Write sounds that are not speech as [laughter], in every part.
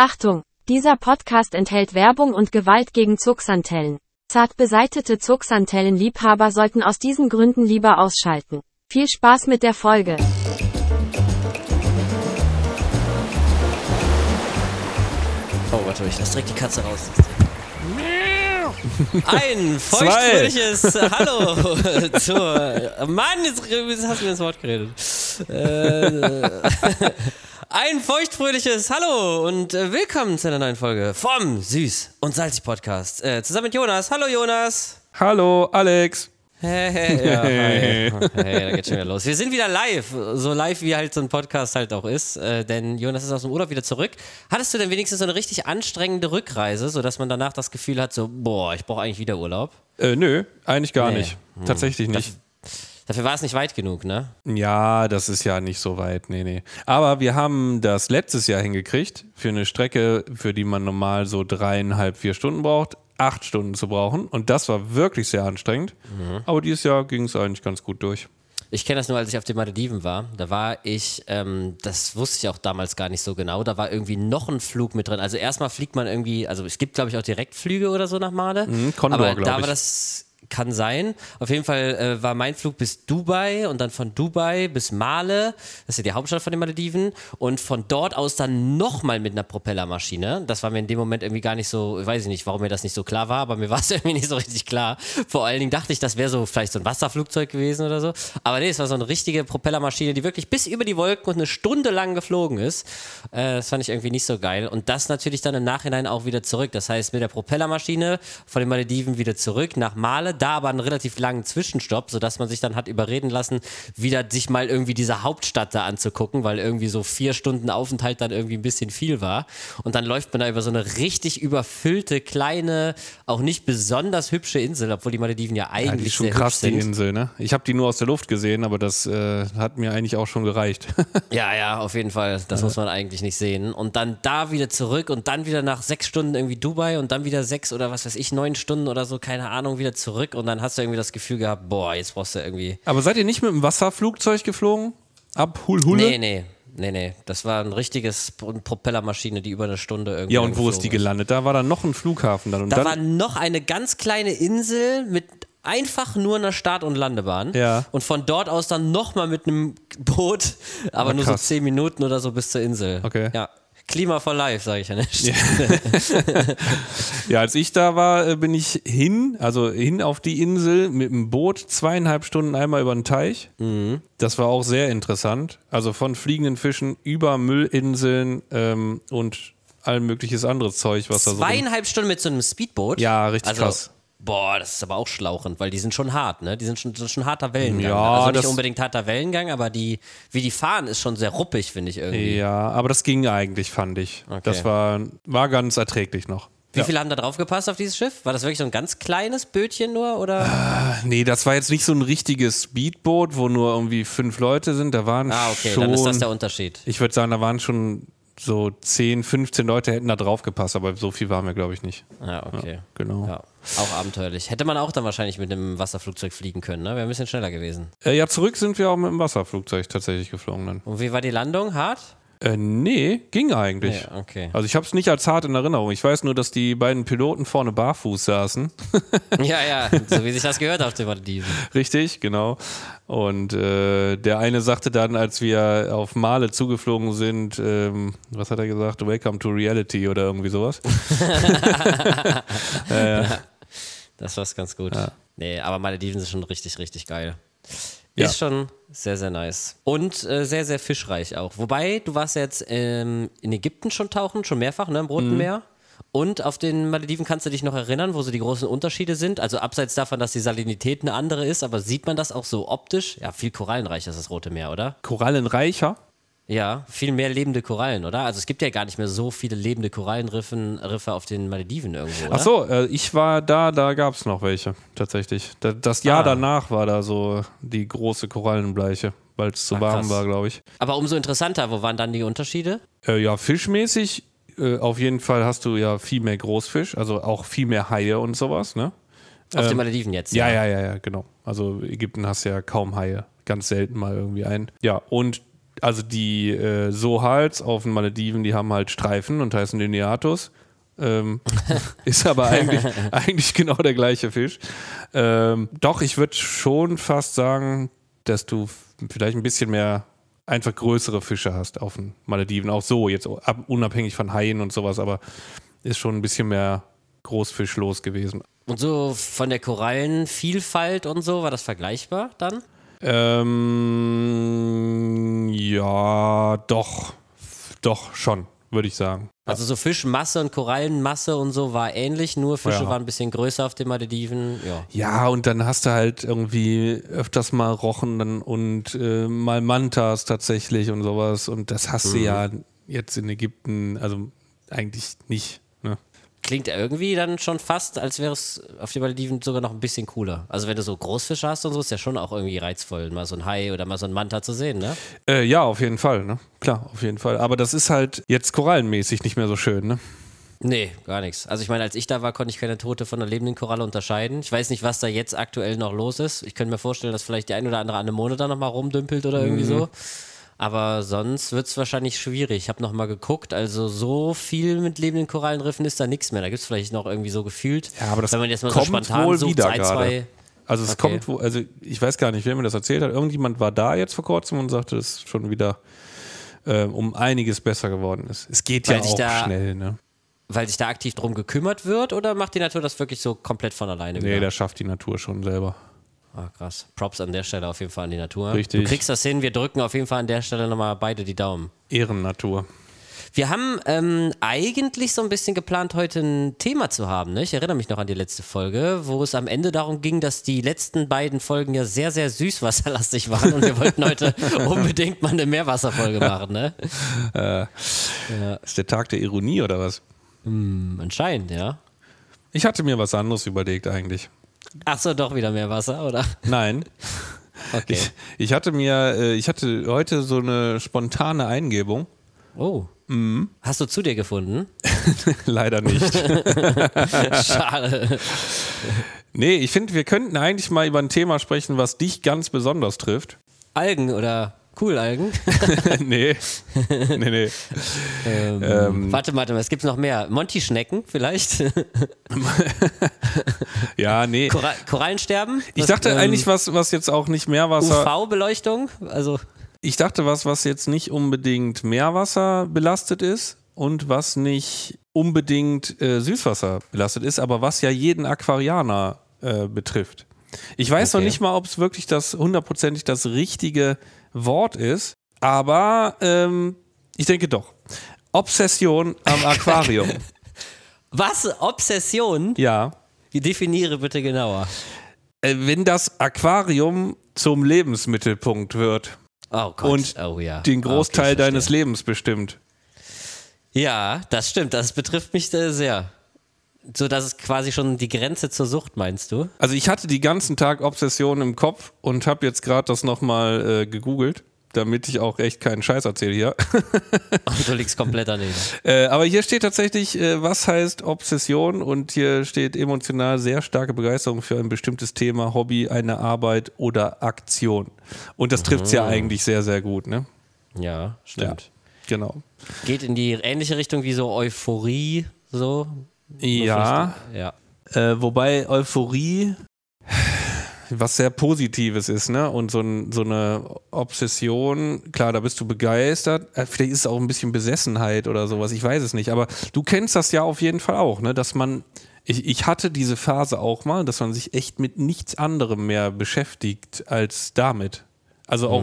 Achtung! Dieser Podcast enthält Werbung und Gewalt gegen Zugsantellen. Zart beseitete Zugsantellenliebhaber sollten aus diesen Gründen lieber ausschalten. Viel Spaß mit der Folge. Oh, warte, ich lass direkt die Katze raus. Ein [laughs] feuchtfröhliches [laughs] Hallo zur. Mann, jetzt, jetzt hast du mir ins Wort geredet. Äh, [laughs] ein feuchtfröhliches Hallo und äh, willkommen zu einer neuen Folge vom Süß und Salzig Podcast. Äh, zusammen mit Jonas. Hallo Jonas. Hallo, Alex. Hey, hey, ja, hi. [laughs] hey, da geht's schon wieder los. Wir sind wieder live, so live wie halt so ein Podcast halt auch ist, äh, denn Jonas ist aus dem Urlaub wieder zurück. Hattest du denn wenigstens so eine richtig anstrengende Rückreise, sodass man danach das Gefühl hat, so, boah, ich brauche eigentlich wieder Urlaub? Äh, nö, eigentlich gar Nee. nicht. Tatsächlich nicht. Dafür war es nicht weit genug, ne? Ja, das ist ja nicht so weit. Nee, nee. Aber wir haben das letztes Jahr hingekriegt, für eine Strecke, für die man normal so dreieinhalb, vier Stunden braucht, acht Stunden zu brauchen. Und das war wirklich sehr anstrengend. Aber dieses Jahr ging es eigentlich ganz gut durch. Ich kenne das nur, als ich auf den Malediven war. Da war ich, ähm, das wusste ich auch damals gar nicht so genau, da war irgendwie noch ein Flug mit drin. Also erstmal fliegt man irgendwie, also es gibt glaube ich auch Direktflüge oder so nach Male. Mhm, Condor, Aber da ich. war das, kann sein. Auf jeden Fall äh, war mein Flug bis Dubai und dann von Dubai bis Male, das ist ja die Hauptstadt von den Malediven. Und von dort aus dann nochmal mit einer Propellermaschine. Das war mir in dem Moment irgendwie gar nicht so, weiß ich nicht, warum mir das nicht so klar war, aber mir war es [laughs] irgendwie nicht so richtig klar. Vor allen Dingen dachte ich, das wäre so vielleicht so ein Wasserflugzeug gewesen oder so. Aber nee, es war so eine richtige Propellermaschine, die wirklich bis über die Wolken und eine Stunde lang geflogen ist. Äh, das fand ich irgendwie nicht so geil. Und das natürlich dann im Nachhinein auch wieder zurück. Das heißt, mit der Propellermaschine von den Malediven wieder zurück nach Male, da aber einen relativ langen Zwischenstopp, sodass man sich dann hat überreden lassen, wieder sich mal irgendwie diese Hauptstadt da anzugucken, weil irgendwie so vier Stunden Aufenthalt dann irgendwie ein bisschen viel war. Und dann läuft man da über so eine richtig überfüllte, kleine, auch nicht besonders hübsche Insel, obwohl die Malediven ja eigentlich Ja, die ist schon sehr krass, die. Insel, ne? Ich habe die nur aus der Luft gesehen, aber das äh, hat mir eigentlich auch schon gereicht. [laughs] Ja, ja, auf jeden Fall. Das muss man eigentlich nicht sehen. Und dann da wieder zurück und dann wieder nach sechs Stunden irgendwie Dubai und dann wieder sechs oder was weiß ich, neun Stunden oder so, keine Ahnung, wieder zurück. Und dann hast du irgendwie das Gefühl gehabt, boah, jetzt brauchst du irgendwie. aber seid ihr nicht mit dem Wasserflugzeug geflogen? Ab Hulhulle? Nee, nee, nee, nee. Das war ein richtiges Pro- Propellermaschine, die über eine Stunde irgendwie. Ja, und wo ist die gelandet? Da war dann noch ein Flughafen dann. Und Da dann war noch eine ganz kleine Insel mit einfach nur einer Start- und Landebahn. Ja. Und von dort aus dann nochmal mit einem Boot, aber Ah, nur so zehn Minuten oder so bis zur Insel. Okay. Ja. Klima for Life, sage ich ja nicht. [laughs] Ja, als ich da war, äh, bin ich hin, also hin auf die Insel mit dem Boot, zweieinhalb Stunden einmal über den Teich. Mhm. Das war auch sehr interessant. Also von fliegenden Fischen über Müllinseln ähm, und all mögliches anderes Zeug, was da so. Zweieinhalb Stunden mit so einem Speedboot. Ja, richtig also, krass. Boah, das ist aber auch schlauchend, weil die sind schon hart, ne? Die sind schon, ist schon harter Wellengang. Ja, also nicht das- unbedingt harter Wellengang, aber die, wie die fahren, ist schon sehr ruppig, finde ich irgendwie. Ja, aber das ging eigentlich, fand ich. Okay. Das war, war ganz erträglich noch. Wie Ja. viele haben da drauf gepasst auf dieses Schiff? War das wirklich so ein ganz kleines Bötchen nur oder? Nee, das war jetzt nicht so ein richtiges Speedboot, wo nur irgendwie fünf Leute sind. Da waren ah, okay, schon. dann ist das der Unterschied. ich würde sagen, da waren schon so 10, 15 Leute hätten da drauf gepasst, aber so viel waren wir, glaube ich, nicht. Ja, okay. Genau. Ja, auch abenteuerlich. Hätte man auch dann wahrscheinlich mit einem Wasserflugzeug fliegen können, ne? Wäre ein bisschen schneller gewesen. Äh, ja, zurück sind wir auch mit dem Wasserflugzeug tatsächlich geflogen dann. Und wie war die Landung? Hart? Äh, nee, ging eigentlich. Ja, okay. Also ich habe es nicht als hart in Erinnerung. Ich weiß nur, dass die beiden Piloten vorne barfuß saßen. [laughs] Ja, ja, so wie sich das gehört auf den Malediven. Richtig, genau. Und äh, der eine sagte dann, als wir auf Male zugeflogen sind, ähm, was hat er gesagt? Welcome to reality oder irgendwie sowas. [laughs] [laughs] Das war's ganz gut. Nee, aber Malediven sind schon richtig, richtig geil. Ja. Ist schon sehr, sehr nice. Und äh, sehr, sehr fischreich auch. Wobei, du warst ja jetzt ähm, in Ägypten schon tauchen, schon mehrfach, ne, im Roten Meer. Und auf den Malediven kannst du dich noch erinnern, wo so die großen Unterschiede sind. Also abseits davon, dass die Salinität eine andere ist, aber sieht man das auch so optisch? Ja, viel korallenreicher ist das Rote Meer, oder? Korallenreicher. Ja, viel mehr lebende Korallen, oder? Also es gibt ja gar nicht mehr so viele lebende Korallenriffe Riffe auf den Malediven irgendwo, oder? Ach so, äh, ich war da, da gab es noch welche, tatsächlich. Da, das Jahr Ah. danach war da so die große Korallenbleiche, weil es zu Ah, warm krass. war, glaube ich. Aber umso interessanter, wo waren dann die Unterschiede? Äh, ja, fischmäßig äh, auf jeden Fall hast du ja viel mehr Großfisch, also auch viel mehr Haie und sowas, ne? Auf den Malediven jetzt. Ja, ja, ja, ja, genau. Also Ägypten hast ja kaum Haie, ganz selten mal irgendwie einen. Ja, und also die äh, Sohals auf den Malediven, die haben halt Streifen und heißen Lineatus. Ähm, [laughs] ist aber eigentlich, [laughs] eigentlich genau der gleiche Fisch. Ähm, doch, ich würde schon fast sagen, dass du vielleicht ein bisschen mehr einfach größere Fische hast auf den Malediven. Auch so, jetzt ab, unabhängig von Haien und sowas, aber ist schon ein bisschen mehr Großfisch los gewesen. Und so von der Korallenvielfalt und so, war das vergleichbar dann? Ähm, ja, doch. Doch, schon, würde ich sagen. Also so Fischmasse und Korallenmasse und so war ähnlich, nur Fische Ja. waren ein bisschen größer auf den Malediven. Ja. Ja, und dann hast du halt irgendwie öfters mal Rochen und äh, mal Mantas tatsächlich und sowas. Und das hast du ja jetzt in Ägypten, also eigentlich nicht. Klingt irgendwie dann schon fast, als wäre es auf den Malediven sogar noch ein bisschen cooler. Also wenn du so Großfische hast und so, ist ja schon auch irgendwie reizvoll, mal so ein Hai oder mal so ein Manta zu sehen, ne? Äh, ja, auf jeden Fall, ne? Klar, auf jeden Fall. Aber das ist halt jetzt korallenmäßig nicht mehr so schön, ne? Nee, gar nichts. Also ich meine, als ich da war, konnte ich keine tote von einer lebenden Koralle unterscheiden. Ich weiß nicht, was da jetzt aktuell noch los ist. Ich könnte mir vorstellen, dass vielleicht die ein oder andere Anemone da nochmal rumdümpelt oder irgendwie Mhm. so. Aber sonst wird es wahrscheinlich schwierig. Ich habe nochmal geguckt, also so viel mit lebenden Korallenriffen ist da nichts mehr. Da gibt es vielleicht noch irgendwie so gefühlt. Ja, aber das wenn man jetzt mal kommt so spontan wohl sucht, wieder ein, zwei. Also es Okay. kommt, wo, also ich weiß gar nicht, wer mir das erzählt hat. Irgendjemand war da jetzt vor kurzem und sagte, es schon wieder äh, um einiges besser geworden ist. Es geht Weil ja auch da- schnell, ne? Weil sich da aktiv drum gekümmert wird oder macht die Natur das wirklich so komplett von alleine Nee, wieder? das schafft die Natur schon selber. Ah, krass. Props an der Stelle auf jeden Fall an die Natur. Richtig. Du kriegst das hin, wir drücken auf jeden Fall an der Stelle nochmal beide die Daumen. Ehrennatur. Wir haben ähm, eigentlich so ein bisschen geplant, heute ein Thema zu haben. Ne? Ich erinnere mich noch an die letzte Folge, wo es am Ende darum ging, dass die letzten beiden Folgen ja sehr, sehr süßwasserlastig waren und wir wollten heute [laughs] unbedingt mal eine Meerwasserfolge machen. Ne? Ist der Tag der Ironie oder was? Anscheinend, ja. Ich hatte mir was anderes überlegt eigentlich. Ach so, doch wieder Meerwasser, oder? Nein. [laughs] Okay. Ich, ich hatte mir, äh, ich hatte heute so eine spontane Eingebung. Oh. Mhm. Hast du zu dir gefunden? [laughs] Leider nicht. [laughs] Schade. nee, ich finde, wir könnten eigentlich mal über ein Thema sprechen, was dich ganz besonders trifft. Algen oder Coolalgen? [laughs] nee. nee, nee. Ähm, Warte, warte mal, es gibt noch mehr. Monty-Schnecken vielleicht? [laughs] ja, nee. Kora Korallensterben? Ich Was, dachte ähm, eigentlich was, was jetzt auch nicht Meerwasser. UV-Beleuchtung? Also, Ich dachte was, was jetzt nicht unbedingt Meerwasser belastet ist und was nicht unbedingt äh, Süßwasser belastet ist, aber was ja jeden Aquarianer äh, betrifft. Ich weiß noch Okay. nicht mal, ob es wirklich das hundertprozentig das richtige Wort ist, aber ähm, ich denke doch. Obsession am Aquarium. [laughs] was? Obsession? ja. Definiere bitte genauer. Äh, wenn das Aquarium zum Lebensmittelpunkt wird Oh Gott. und oh, ja. den Großteil okay, deines. Lebens bestimmt. Ja, das stimmt. Das betrifft mich sehr. So, das ist quasi schon die Grenze zur Sucht, meinst du? Also ich hatte die ganzen Tag Obsession im Kopf und habe jetzt gerade das nochmal äh, gegoogelt, damit ich auch echt keinen Scheiß erzähle hier. [laughs] Und du liegst komplett daneben. [laughs] äh, aber hier steht tatsächlich, äh, was heißt Obsession und hier steht emotional sehr starke Begeisterung für ein bestimmtes Thema, Hobby, eine Arbeit oder Aktion. Und das trifft es ja eigentlich sehr, sehr gut, ne? Ja, stimmt. Genau. Geht in die ähnliche Richtung wie so Euphorie, so. Ja, Ja. Äh, wobei Euphorie was sehr Positives ist, ne? Und so, ein, so eine Obsession, klar, da bist du begeistert. Äh, Vielleicht ist es auch ein bisschen Besessenheit oder sowas, ich weiß es nicht. Aber du kennst das ja auf jeden Fall auch, ne? Dass man, ich, ich hatte diese Phase auch mal, dass man sich echt mit nichts anderem mehr beschäftigt als damit. Also auch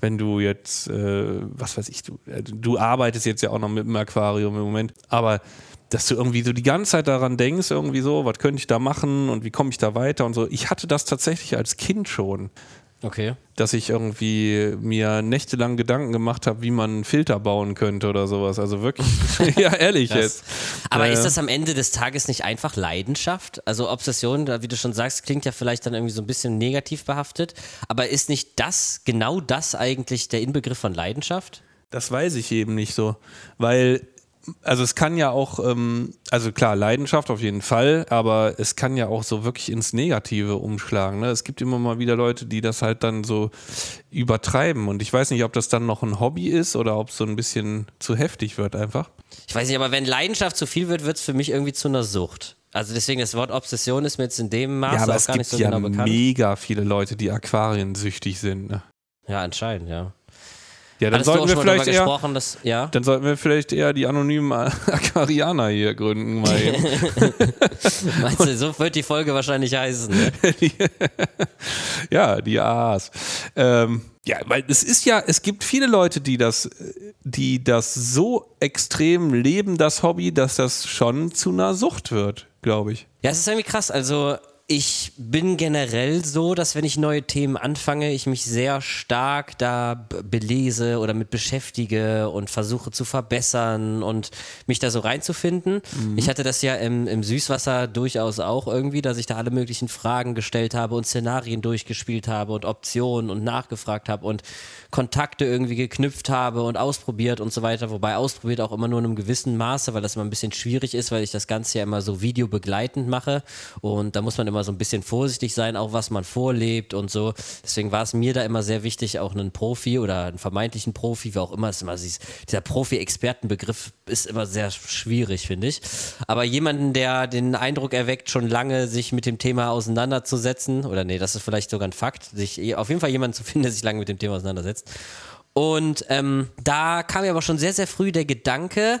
wenn du jetzt, äh, was weiß ich, du, äh, du arbeitest jetzt ja auch noch mit dem Aquarium im Moment, aber dass du irgendwie so die ganze Zeit daran denkst, irgendwie so, was könnte ich da machen und wie komme ich da weiter und so. Ich hatte das tatsächlich als Kind schon, Okay. dass ich irgendwie mir nächtelang Gedanken gemacht habe, wie man einen Filter bauen könnte oder sowas. Also wirklich, [laughs] [laughs] ja, ehrlich jetzt. Aber Äh, ist das am Ende des Tages nicht einfach Leidenschaft? Also Obsession, wie du schon sagst, klingt ja vielleicht dann irgendwie so ein bisschen negativ behaftet. Aber ist nicht das, genau das eigentlich der Inbegriff von Leidenschaft? Das weiß ich eben nicht so, weil also es kann ja auch, ähm, also klar, Leidenschaft auf jeden Fall, aber es kann ja auch so wirklich ins Negative umschlagen. Ne? Es gibt immer mal wieder Leute, die das halt dann so übertreiben. Und ich weiß nicht, ob das dann noch ein Hobby ist oder ob es so ein bisschen zu heftig wird einfach. Ich weiß nicht, aber wenn Leidenschaft zu viel wird, wird es für mich irgendwie zu einer Sucht. Also deswegen, das Wort Obsession ist mir jetzt in dem Maße ja, aber auch es gar nicht so ja genau bekannt. mega viele Leute, die aquariensüchtig sind. Ne? Ja, anscheinend, ja. Ja, dann Hattest sollten wir vielleicht eher, gesprochen, dass, ja? dann sollten wir vielleicht eher die anonymen Aquarianer [laughs] hier gründen. Mal. [laughs] Meinst du, so wird die Folge wahrscheinlich heißen. Ne? [laughs] ja, die AAs. Ähm, ja, weil es ist ja, es gibt viele Leute, die das, die das so extrem leben, das Hobby, dass das schon zu einer Sucht wird, glaube ich. Ja, es ist irgendwie krass. Also ich bin generell so, dass wenn ich neue Themen anfange, ich mich sehr stark da belese oder mit beschäftige und versuche zu verbessern und mich da so reinzufinden. Ich hatte das ja im, im Süßwasser durchaus auch irgendwie, dass ich da alle möglichen Fragen gestellt habe und Szenarien durchgespielt habe und Optionen und nachgefragt habe und Kontakte irgendwie geknüpft habe und ausprobiert und so weiter. Wobei ausprobiert auch immer nur in einem gewissen Maße, weil das immer ein bisschen schwierig ist, weil ich das Ganze ja immer so videobegleitend mache und da muss man immer so ein bisschen vorsichtig sein, auch was man vorlebt und so. Deswegen war es mir da immer sehr wichtig, auch einen Profi oder einen vermeintlichen Profi, wie auch immer es immer ist, dieser Profi-Experten-Begriff ist immer sehr schwierig, finde ich. Aber jemanden, der den Eindruck erweckt, schon lange sich mit dem Thema auseinanderzusetzen, oder nee, das ist vielleicht sogar ein Fakt, sich eh, auf jeden Fall jemanden zu finden, der sich lange mit dem Thema auseinandersetzt. Und ähm, da kam mir aber schon sehr, sehr früh der Gedanke,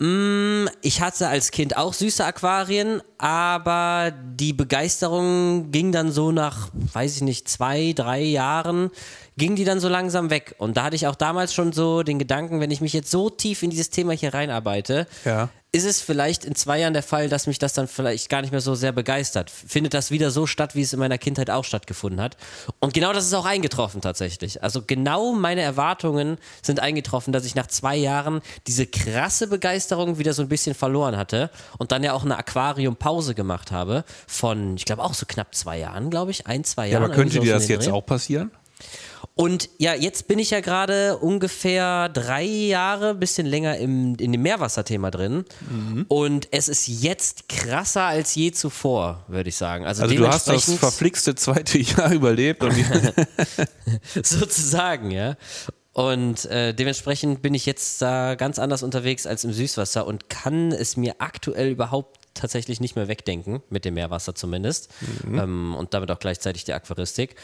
ich hatte als Kind auch süße Aquarien, aber die Begeisterung ging dann so nach, weiß ich nicht, zwei, drei Jahren, ging die dann so langsam weg. Und da hatte ich auch damals schon so den Gedanken, wenn ich mich jetzt so tief in dieses Thema hier reinarbeite, Ja. Ist es vielleicht in zwei Jahren der Fall, dass mich das dann vielleicht gar nicht mehr so sehr begeistert. Findet das wieder so statt, wie es in meiner Kindheit auch stattgefunden hat. Und genau das ist auch eingetroffen tatsächlich. Also genau meine Erwartungen sind eingetroffen, dass ich nach zwei Jahren diese krasse Begeisterung wieder so ein bisschen verloren hatte und dann ja auch eine Aquariumpause gemacht habe von, ich glaube auch so knapp zwei Jahren, glaube ich, ein, zwei Ja, Jahren. aber könnte irgendwie dir das jetzt Dreh. auch passieren? Und ja, jetzt bin ich ja gerade ungefähr drei Jahre, bisschen länger im, in dem Meerwasserthema drin. Mhm. Und es ist jetzt krasser als je zuvor, würde ich sagen. Also, Also du hast das verflixte zweite [laughs] Jahr überlebt [laughs] sozusagen, ja. Und äh, dementsprechend bin ich jetzt da ganz anders unterwegs als im Süßwasser und kann es mir aktuell überhaupt tatsächlich nicht mehr wegdenken, mit dem Meerwasser zumindest. Ähm, und damit auch gleichzeitig die Aquaristik.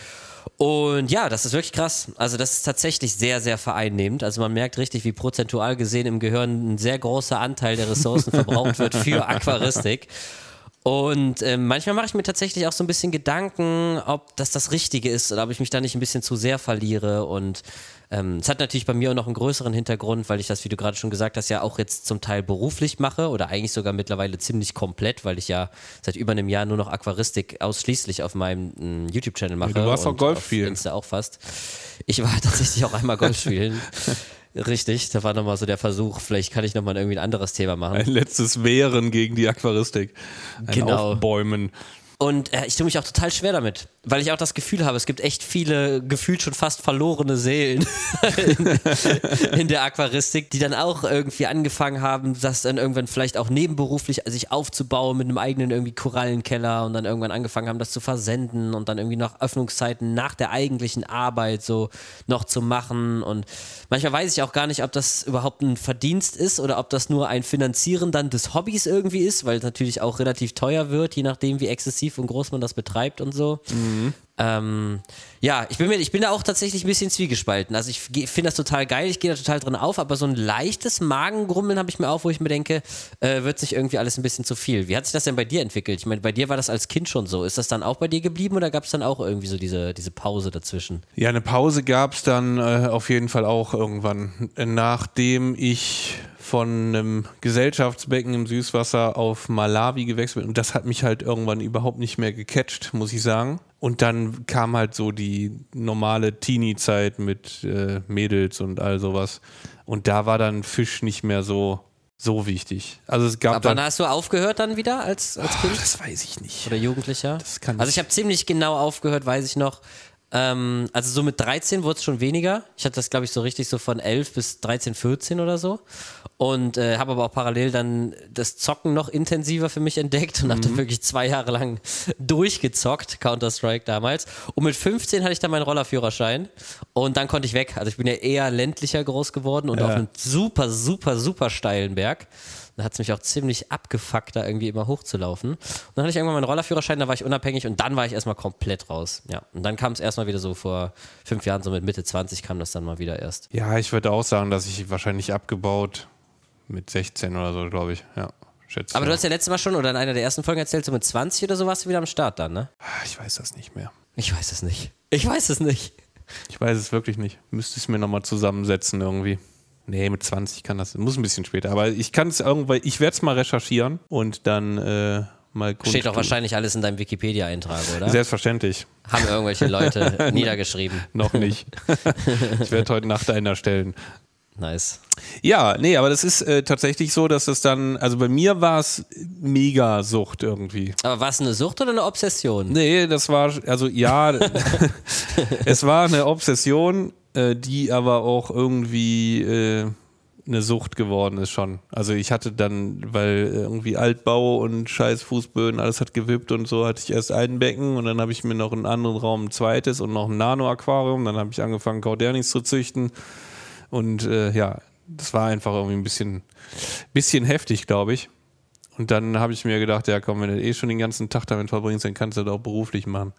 Und ja, das ist wirklich krass. Also das ist tatsächlich sehr, sehr vereinnehmend. Also man merkt richtig, wie prozentual gesehen im Gehirn ein sehr großer Anteil der Ressourcen verbraucht wird für [laughs] Aquaristik. Und ähm, manchmal mache ich mir tatsächlich auch so ein bisschen Gedanken, ob das das Richtige ist oder ob ich mich da nicht ein bisschen zu sehr verliere. Und ähm, es hat natürlich bei mir auch noch einen größeren Hintergrund, weil ich das, wie du gerade schon gesagt hast, ja auch jetzt zum Teil beruflich mache oder eigentlich sogar mittlerweile ziemlich komplett, weil ich ja seit über einem Jahr nur noch Aquaristik ausschließlich auf meinem mm, YouTube-Channel mache. du warst auch Golf spielen. Insta auch fast. Ich war [laughs] tatsächlich auch einmal Golf spielen. [laughs] Richtig, da war nochmal so der Versuch, vielleicht kann ich nochmal irgendwie ein anderes Thema machen. ein letztes Wehren gegen die Aquaristik. Ein Genau. Aufbäumen. Und äh, ich tue mich auch total schwer damit, weil ich auch das Gefühl habe, es gibt echt viele gefühlt schon fast verlorene Seelen in, [laughs] in der Aquaristik, die dann auch irgendwie angefangen haben, das dann irgendwann vielleicht auch nebenberuflich sich aufzubauen mit einem eigenen irgendwie Korallenkeller und dann irgendwann angefangen haben, das zu versenden und dann irgendwie noch Öffnungszeiten nach der eigentlichen Arbeit so noch zu machen. Und manchmal weiß ich auch gar nicht, ob das überhaupt ein Verdienst ist oder ob das nur ein Finanzieren dann des Hobbys irgendwie ist, weil es natürlich auch relativ teuer wird, je nachdem, wie exzessiv und groß man das betreibt und so. Ähm, ja, ich bin, mir, ich bin da auch tatsächlich ein bisschen zwiegespalten. Also ich finde das total geil, ich gehe da total drin auf, aber so ein leichtes Magengrummeln habe ich mir auch, wo ich mir denke, äh, wird sich irgendwie alles ein bisschen zu viel. Wie hat sich das denn bei dir entwickelt? Ich meine, bei dir war das als Kind schon so. Ist das dann auch bei dir geblieben oder gab es dann auch irgendwie so diese, diese Pause dazwischen? Ja, eine Pause gab es dann äh, auf jeden Fall auch irgendwann, nachdem ich von einem Gesellschaftsbecken im Süßwasser auf Malawi gewechselt. Und das hat mich halt irgendwann überhaupt nicht mehr gecatcht, muss ich sagen. Und dann kam halt so die normale Teenie-Zeit mit äh, Mädels und all sowas. Und da war dann Fisch nicht mehr so, so wichtig. Also es gab Aber dann. hast du aufgehört dann wieder als, als Oh, Kind das weiß ich nicht. oder Jugendlicher? Das kann also ich habe ziemlich genau aufgehört, weiß ich noch, Ähm, also so mit 13 wurde es schon weniger. Ich hatte das, glaube ich, so richtig so von 11 bis 13, 14 oder so. Und äh, habe aber auch parallel dann das Zocken noch intensiver für mich entdeckt und habe dann wirklich zwei Jahre lang durchgezockt, Counter-Strike damals. Und mit 15 hatte ich dann meinen Rollerführerschein und dann konnte ich weg. Also ich bin ja eher ländlicher groß geworden und Ja. auf einem super, super, super steilen Berg. Da hat es mich auch ziemlich abgefuckt, da irgendwie immer hochzulaufen. Und dann hatte ich irgendwann meinen Rollerführerschein, da war ich unabhängig und dann war ich erstmal komplett raus. Ja. Und dann kam es erstmal wieder so vor fünf Jahren, so mit Mitte 20 kam das dann mal wieder erst. Ja, ich würde auch sagen, dass ich wahrscheinlich abgebaut mit 16 oder so, glaube ich. Ja, schätze. Aber du hast ja letztes Mal schon oder in einer der ersten Folgen erzählt, so mit 20 oder so warst du wieder am Start dann, ne? Ich weiß das nicht mehr. Ich weiß es nicht. Ich weiß es nicht. Ich weiß es wirklich nicht. Müsste ich es mir nochmal zusammensetzen irgendwie. Nee, mit 20 kann das. Muss ein bisschen später. Aber ich kann es irgendwann. Ich werde es mal recherchieren und dann äh, mal gucken. Steht doch wahrscheinlich alles in deinem Wikipedia-Eintrag, oder? Selbstverständlich. Haben irgendwelche Leute [laughs] niedergeschrieben. Noch nicht. [laughs] ich werde heute Nacht einer stellen. Nice. Ja, nee, aber das ist äh, tatsächlich so, dass es dann, also bei mir war es mega Sucht irgendwie. Aber war es eine Sucht oder eine Obsession? Nee, das war, also ja, [laughs] es war eine Obsession, äh, die aber auch irgendwie äh, eine Sucht geworden ist schon. Also ich hatte dann, weil irgendwie Altbau und scheiß Fußböden, alles hat gewippt und so, hatte ich erst ein Becken und dann habe ich mir noch in einen anderen Raum ein zweites und noch ein Nano-Aquarium. Dann habe ich angefangen, Caudernis zu züchten. Und äh, ja, das war einfach irgendwie ein bisschen, bisschen heftig, glaube ich. Und dann habe ich mir gedacht, ja komm, wenn du eh schon den ganzen Tag damit verbringst, dann kannst du das auch beruflich machen.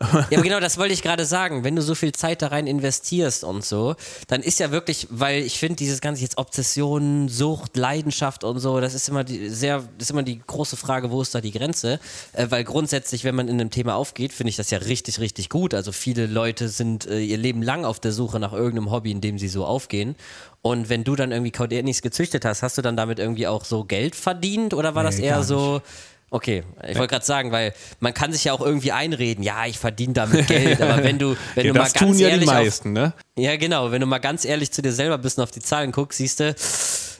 Ja, aber genau, das wollte ich gerade sagen. Wenn du so viel Zeit da rein investierst und so, dann ist ja wirklich, weil ich finde, dieses ganze jetzt Obsession, Sucht, Leidenschaft und so, das ist immer die sehr, das ist immer die große Frage, wo ist da die Grenze? Äh, weil grundsätzlich, wenn man in einem Thema aufgeht, finde ich das ja richtig, richtig gut. Also viele Leute sind äh, ihr Leben lang auf der Suche nach irgendeinem Hobby, in dem sie so aufgehen. Und wenn du dann irgendwie Caudernis gezüchtet hast, hast du dann damit irgendwie auch so Geld verdient oder war das Nee, eher gar so, Okay, ich wollte gerade sagen, weil man kann sich ja auch irgendwie einreden, ja, ich verdiene damit Geld, aber wenn du, [laughs] wenn Ja, du mal ganz tun ja die ehrlich auf, meisten, ne? ja genau, wenn du mal ganz ehrlich zu dir selber bist und auf die Zahlen guckst, siehst du,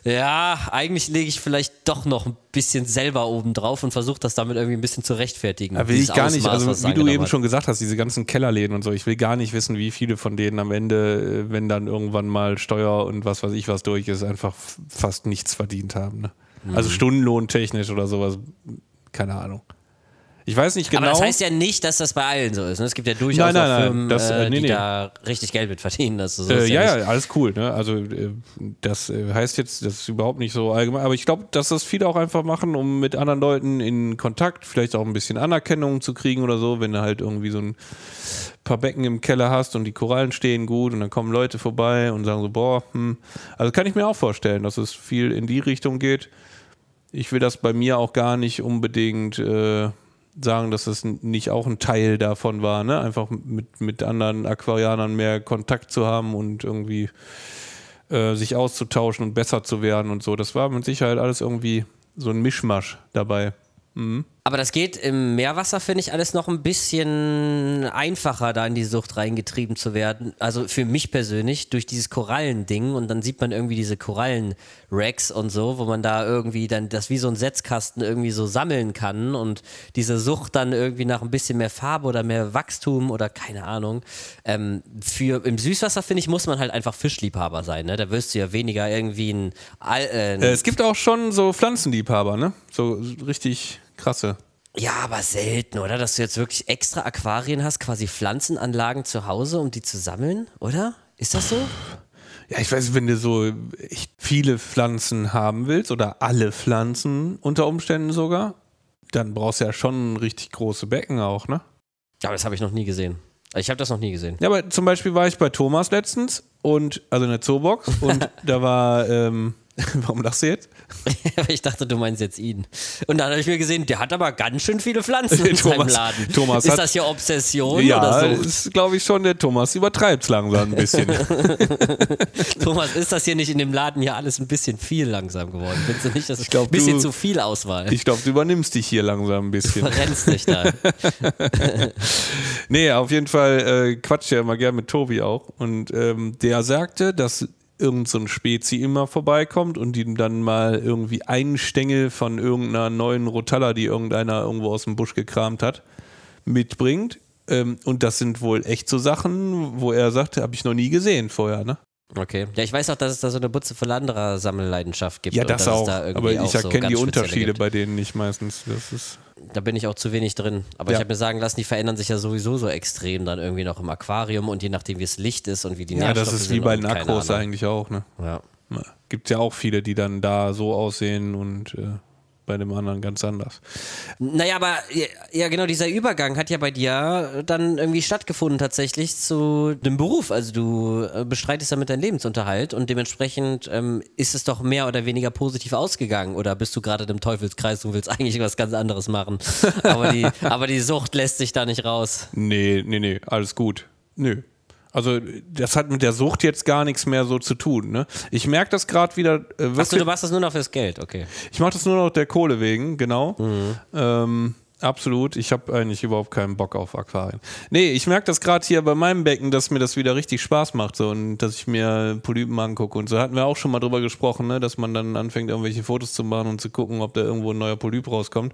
ja, eigentlich lege ich vielleicht doch noch ein bisschen selber oben drauf und versuche das damit irgendwie ein bisschen zu rechtfertigen. Da will ich gar nicht, Ausmaß, also wie du eben hat. schon gesagt hast, diese ganzen Kellerläden und so, ich will gar nicht wissen, wie viele von denen am Ende, wenn dann irgendwann mal Steuer und was weiß ich was durch ist, einfach fast nichts verdient haben. Ne? Also Mhm. Stundenlohntechnisch oder sowas, keine Ahnung. Ich weiß nicht genau. Aber das heißt ja nicht, dass das bei allen so ist. Ne? Es gibt ja durchaus Nein, nein, nein, Firmen, das, äh, äh, nee, die nee. da richtig Geld mit verdienen. Also so Äh, ja, ja, alles cool. Ne? Also äh, das äh, heißt jetzt, das ist überhaupt nicht so allgemein, aber ich glaube, dass das viele auch einfach machen, um mit anderen Leuten in Kontakt, vielleicht auch ein bisschen Anerkennung zu kriegen oder so, wenn du halt irgendwie so ein paar Becken im Keller hast und die Korallen stehen gut und dann kommen Leute vorbei und sagen so, boah, hm. also kann ich mir auch vorstellen, dass es viel in die Richtung geht. Ich will das bei mir auch gar nicht unbedingt äh, sagen, dass das nicht auch ein Teil davon war, ne? Einfach mit, mit anderen Aquarianern mehr Kontakt zu haben und irgendwie äh, sich auszutauschen und besser zu werden und so. Das war mit Sicherheit alles irgendwie so ein Mischmasch dabei. Aber das geht im Meerwasser, finde ich, alles noch ein bisschen einfacher, da in die Sucht reingetrieben zu werden. Also für mich persönlich, durch dieses Korallending und dann sieht man irgendwie diese Korallen-Racks und so, wo man da irgendwie dann das wie so ein Setzkasten irgendwie so sammeln kann und diese Sucht dann irgendwie nach ein bisschen mehr Farbe oder mehr Wachstum oder keine Ahnung. Ähm, für im Süßwasser, finde ich, muss man halt einfach Fischliebhaber sein. Ne? Da wirst du ja weniger irgendwie ein, äh, Äh, es gibt auch schon so Pflanzenliebhaber, ne? So richtig krasse. Ja, aber selten, oder? Dass du jetzt wirklich extra Aquarien hast, quasi Pflanzenanlagen zu Hause, um die zu sammeln, oder? Ist das so? Ja, ich weiß, wenn du so echt viele Pflanzen haben willst oder alle Pflanzen unter Umständen sogar, dann brauchst du ja schon richtig große Becken auch, ne? Aber das habe ich noch nie gesehen. Ich habe das noch nie gesehen. Ja, aber zum Beispiel war ich bei Thomas letztens und, also in der Zoobox und [laughs] da war, ähm, [laughs] warum lachst du jetzt? [laughs] ich dachte, du meinst jetzt ihn. Und dann habe ich mir gesehen, der hat aber ganz schön viele Pflanzen [laughs] in seinem Thomas- Laden. Thomas ist das hier Obsession ja, oder so? ist glaube ich schon, der Thomas übertreibt es langsam ein bisschen. [laughs] Thomas, ist das hier nicht in dem Laden hier alles ein bisschen viel langsam geworden? Findest du nicht, das ist glaub, ein bisschen du- zu viel Auswahl? Ich glaube, du übernimmst dich hier langsam ein bisschen. Verrennst dich da. Nee, auf jeden Fall äh, quatscht ja immer gern mit Tobi auch. Und ähm, der sagte, dass irgend so Spezi immer vorbeikommt und ihm dann mal irgendwie einen Stängel von irgendeiner neuen Rotalla, die irgendeiner irgendwo aus dem Busch gekramt hat, mitbringt. Ähm, und das sind wohl echt so Sachen, wo er sagt, habe ich noch nie gesehen vorher, ne? Okay. Ja, ich weiß auch, dass es da so eine Butze für anderer Sammelleidenschaft gibt. Ja, das dass es auch. Da aber irgendwie ich so erkenne ganz die Unterschiede gibt. bei denen nicht meistens. Das ist Da bin ich auch zu wenig drin. Aber Ja. ich habe mir sagen lassen, die verändern sich ja sowieso so extrem dann irgendwie noch im Aquarium und je nachdem, wie es Licht ist und wie die ja, Nährstoffe das ist sind wie bei den Ahnung. eigentlich auch, ne? Ja. Gibt ja auch viele, die dann da so aussehen und äh, bei dem anderen ganz anders. Naja, aber ja, genau, dieser Übergang hat ja bei dir dann irgendwie stattgefunden tatsächlich zu dem Beruf. Also du äh, bestreitest damit deinen Lebensunterhalt und dementsprechend ähm, ist es doch mehr oder weniger positiv ausgegangen oder bist du gerade im Teufelskreis und willst eigentlich was ganz anderes machen. [laughs] Aber die, aber die Sucht lässt sich da nicht raus. Nee, nee, nee, alles gut. Nö. Also das hat mit der Sucht jetzt gar nichts mehr so zu tun. Ne? Ich merke das gerade wieder. Äh, Achso, du machst das nur noch fürs Geld, okay. Ich mache das nur noch der Kohle wegen, genau. Ähm, absolut. Ich habe eigentlich überhaupt keinen Bock auf Aquarien. Nee, ich merke das gerade hier bei meinem Becken, dass mir das wieder richtig Spaß macht so, und dass ich mir Polypen angucke und so. Hatten wir auch schon mal drüber gesprochen, ne, dass man dann anfängt, irgendwelche Fotos zu machen und zu gucken, ob da irgendwo ein neuer Polyp rauskommt.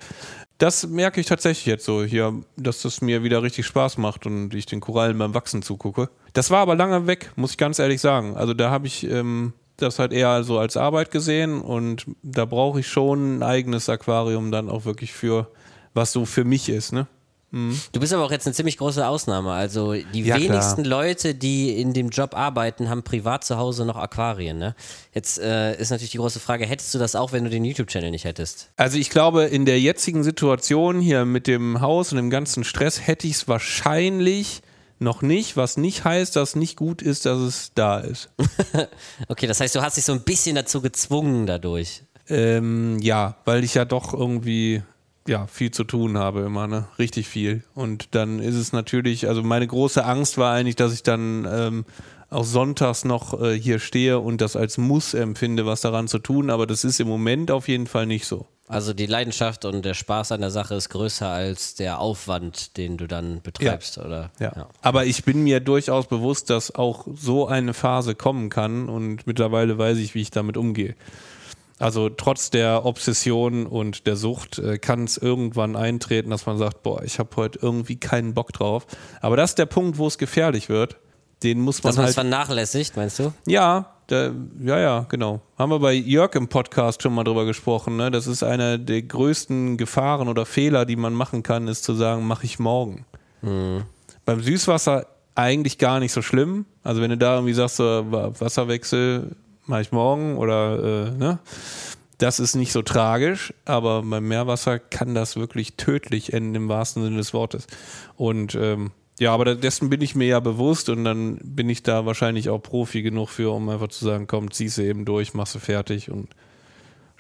Das merke ich tatsächlich jetzt so hier, dass das mir wieder richtig Spaß macht und ich den Korallen beim Wachsen zugucke. Das war aber lange weg, muss ich ganz ehrlich sagen. Also da habe ich ähm, das halt eher so als Arbeit gesehen und da brauche ich schon ein eigenes Aquarium dann auch wirklich für, was so für mich ist, ne? Du bist aber auch jetzt eine ziemlich große Ausnahme. Also die Ja, klar. wenigsten Leute, die in dem Job arbeiten, haben privat zu Hause noch Aquarien. Ne? Jetzt äh, ist natürlich die große Frage, hättest du das auch, wenn du den YouTube-Channel nicht hättest? Also ich glaube, in der jetzigen Situation hier mit dem Haus und dem ganzen Stress hätte ich es wahrscheinlich noch nicht, was nicht heißt, dass nicht gut ist, dass es da ist. [laughs] Okay, das heißt, du hast dich so ein bisschen dazu gezwungen dadurch. Ähm, ja, weil ich ja doch irgendwie ja, viel zu tun habe immer, ne? Richtig viel. Und dann ist es natürlich, also meine große Angst war eigentlich, dass ich dann ähm, auch sonntags noch äh, hier stehe und das als Muss empfinde, was daran zu tun, aber das ist im Moment auf jeden Fall nicht so. Also die Leidenschaft und der Spaß an der Sache ist größer als der Aufwand, den du dann betreibst, oder? Ja. Aber ich bin mir durchaus bewusst, dass auch so eine Phase kommen kann und mittlerweile weiß ich, wie ich damit umgehe. Also trotz der Obsession und der Sucht äh, kann es irgendwann eintreten, dass man sagt, boah, ich habe heute irgendwie keinen Bock drauf. Aber das ist der Punkt, wo es gefährlich wird. Den muss man Dass man es halt. vernachlässigt, meinst du? Ja, der, ja, ja, genau. Haben wir bei Jörg im Podcast schon mal drüber gesprochen. Ne? Das ist eine der größten Gefahren oder Fehler, die man machen kann, ist zu sagen, mache ich morgen. Beim Süßwasser eigentlich gar nicht so schlimm. Also wenn du da irgendwie sagst, so, Wa- Wasserwechsel mache ich morgen oder äh, ne? Das ist nicht so tragisch, aber beim Meerwasser kann das wirklich tödlich enden im wahrsten Sinne des Wortes. Und ähm, ja, aber dessen bin ich mir ja bewusst und dann bin ich da wahrscheinlich auch Profi genug für, um einfach zu sagen, komm, ziehst du eben durch, machst du fertig und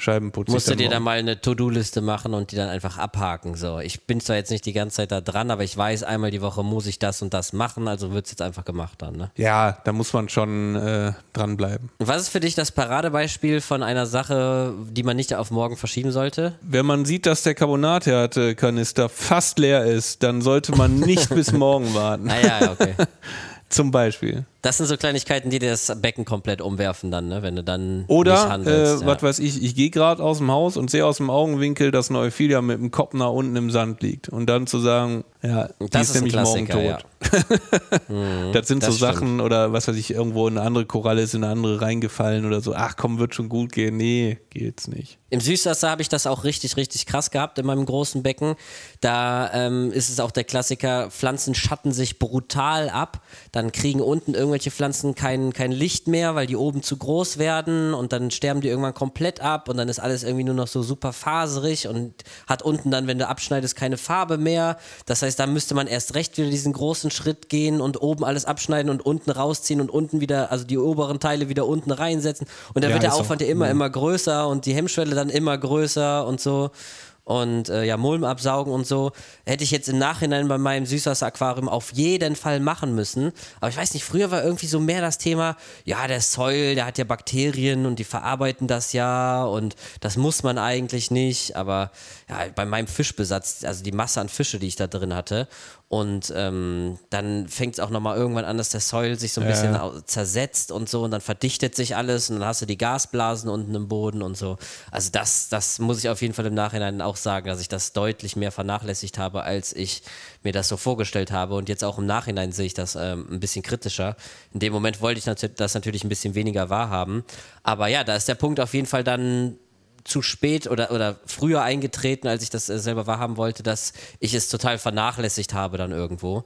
Scheiben putze Musst du dir dann mal eine To-Do-Liste machen und die dann einfach abhaken. So, ich bin zwar jetzt nicht die ganze Zeit da dran, aber ich weiß, einmal die Woche muss ich das und das machen, also wird es jetzt einfach gemacht dann. Ne? Ja, da muss man schon äh, dranbleiben. Was ist für dich das Paradebeispiel von einer Sache, die man nicht auf morgen verschieben sollte? Wenn man sieht, dass der Carbonate-Kanister fast leer ist, dann sollte man nicht [laughs] bis morgen warten. Ah ja, okay. [laughs] Zum Beispiel. Das sind so Kleinigkeiten, die dir das Becken komplett umwerfen dann, ne? wenn du dann nicht Oder, handelst. äh, ja. was weiß ich, ich gehe gerade aus dem Haus und sehe aus dem Augenwinkel, dass Neufilia mit dem Kopf nach unten im Sand liegt. Und dann zu sagen, ja, die Das ist, ist nämlich morgen tot. [laughs] das sind das so Sachen, oder was weiß ich, irgendwo eine andere Koralle ist in eine andere reingefallen oder so. Ach komm, wird schon gut gehen. Nee, geht's nicht. Im Süßwasser habe ich das auch richtig, richtig krass gehabt in meinem großen Becken. Da ähm, ist es auch der Klassiker, Pflanzen schatten sich brutal ab. Dann kriegen unten irgendwelche Pflanzen kein, kein Licht mehr, weil die oben zu groß werden und dann sterben die irgendwann komplett ab und dann ist alles irgendwie nur noch so super faserig und hat unten dann, wenn du abschneidest, keine Farbe mehr. Das heißt, da müsste man erst recht wieder diesen großen Schritt gehen und oben alles abschneiden und unten rausziehen und unten wieder, also die oberen Teile wieder unten reinsetzen. Und da Ja, wird der Aufwand ja immer, immer größer und die Hemmschwelle dann immer größer und so. Und äh, ja, Mulm absaugen und so. Hätte ich jetzt im Nachhinein bei meinem Süßwasseraquarium auf jeden Fall machen müssen. Aber ich weiß nicht, früher war irgendwie so mehr das Thema, ja, der Soil, der hat ja Bakterien und die verarbeiten das ja und das muss man eigentlich nicht. Aber ja, bei meinem Fischbesatz, also die Masse an Fische, die ich da drin hatte Und ähm, dann fängt es auch nochmal irgendwann an, dass der Soil sich so ein Ja. bisschen zersetzt und so und dann verdichtet sich alles und dann hast du die Gasblasen unten im Boden und so. Also das, das muss ich auf jeden Fall im Nachhinein auch sagen, dass ich das deutlich mehr vernachlässigt habe, als ich mir das so vorgestellt habe. Und jetzt auch im Nachhinein sehe ich das ähm, ein bisschen kritischer. In dem Moment wollte ich das natürlich ein bisschen weniger wahrhaben. Aber ja, da ist der Punkt auf jeden Fall dann zu spät oder, oder früher eingetreten, als ich das äh, selber wahrhaben wollte, dass ich es total vernachlässigt habe dann irgendwo.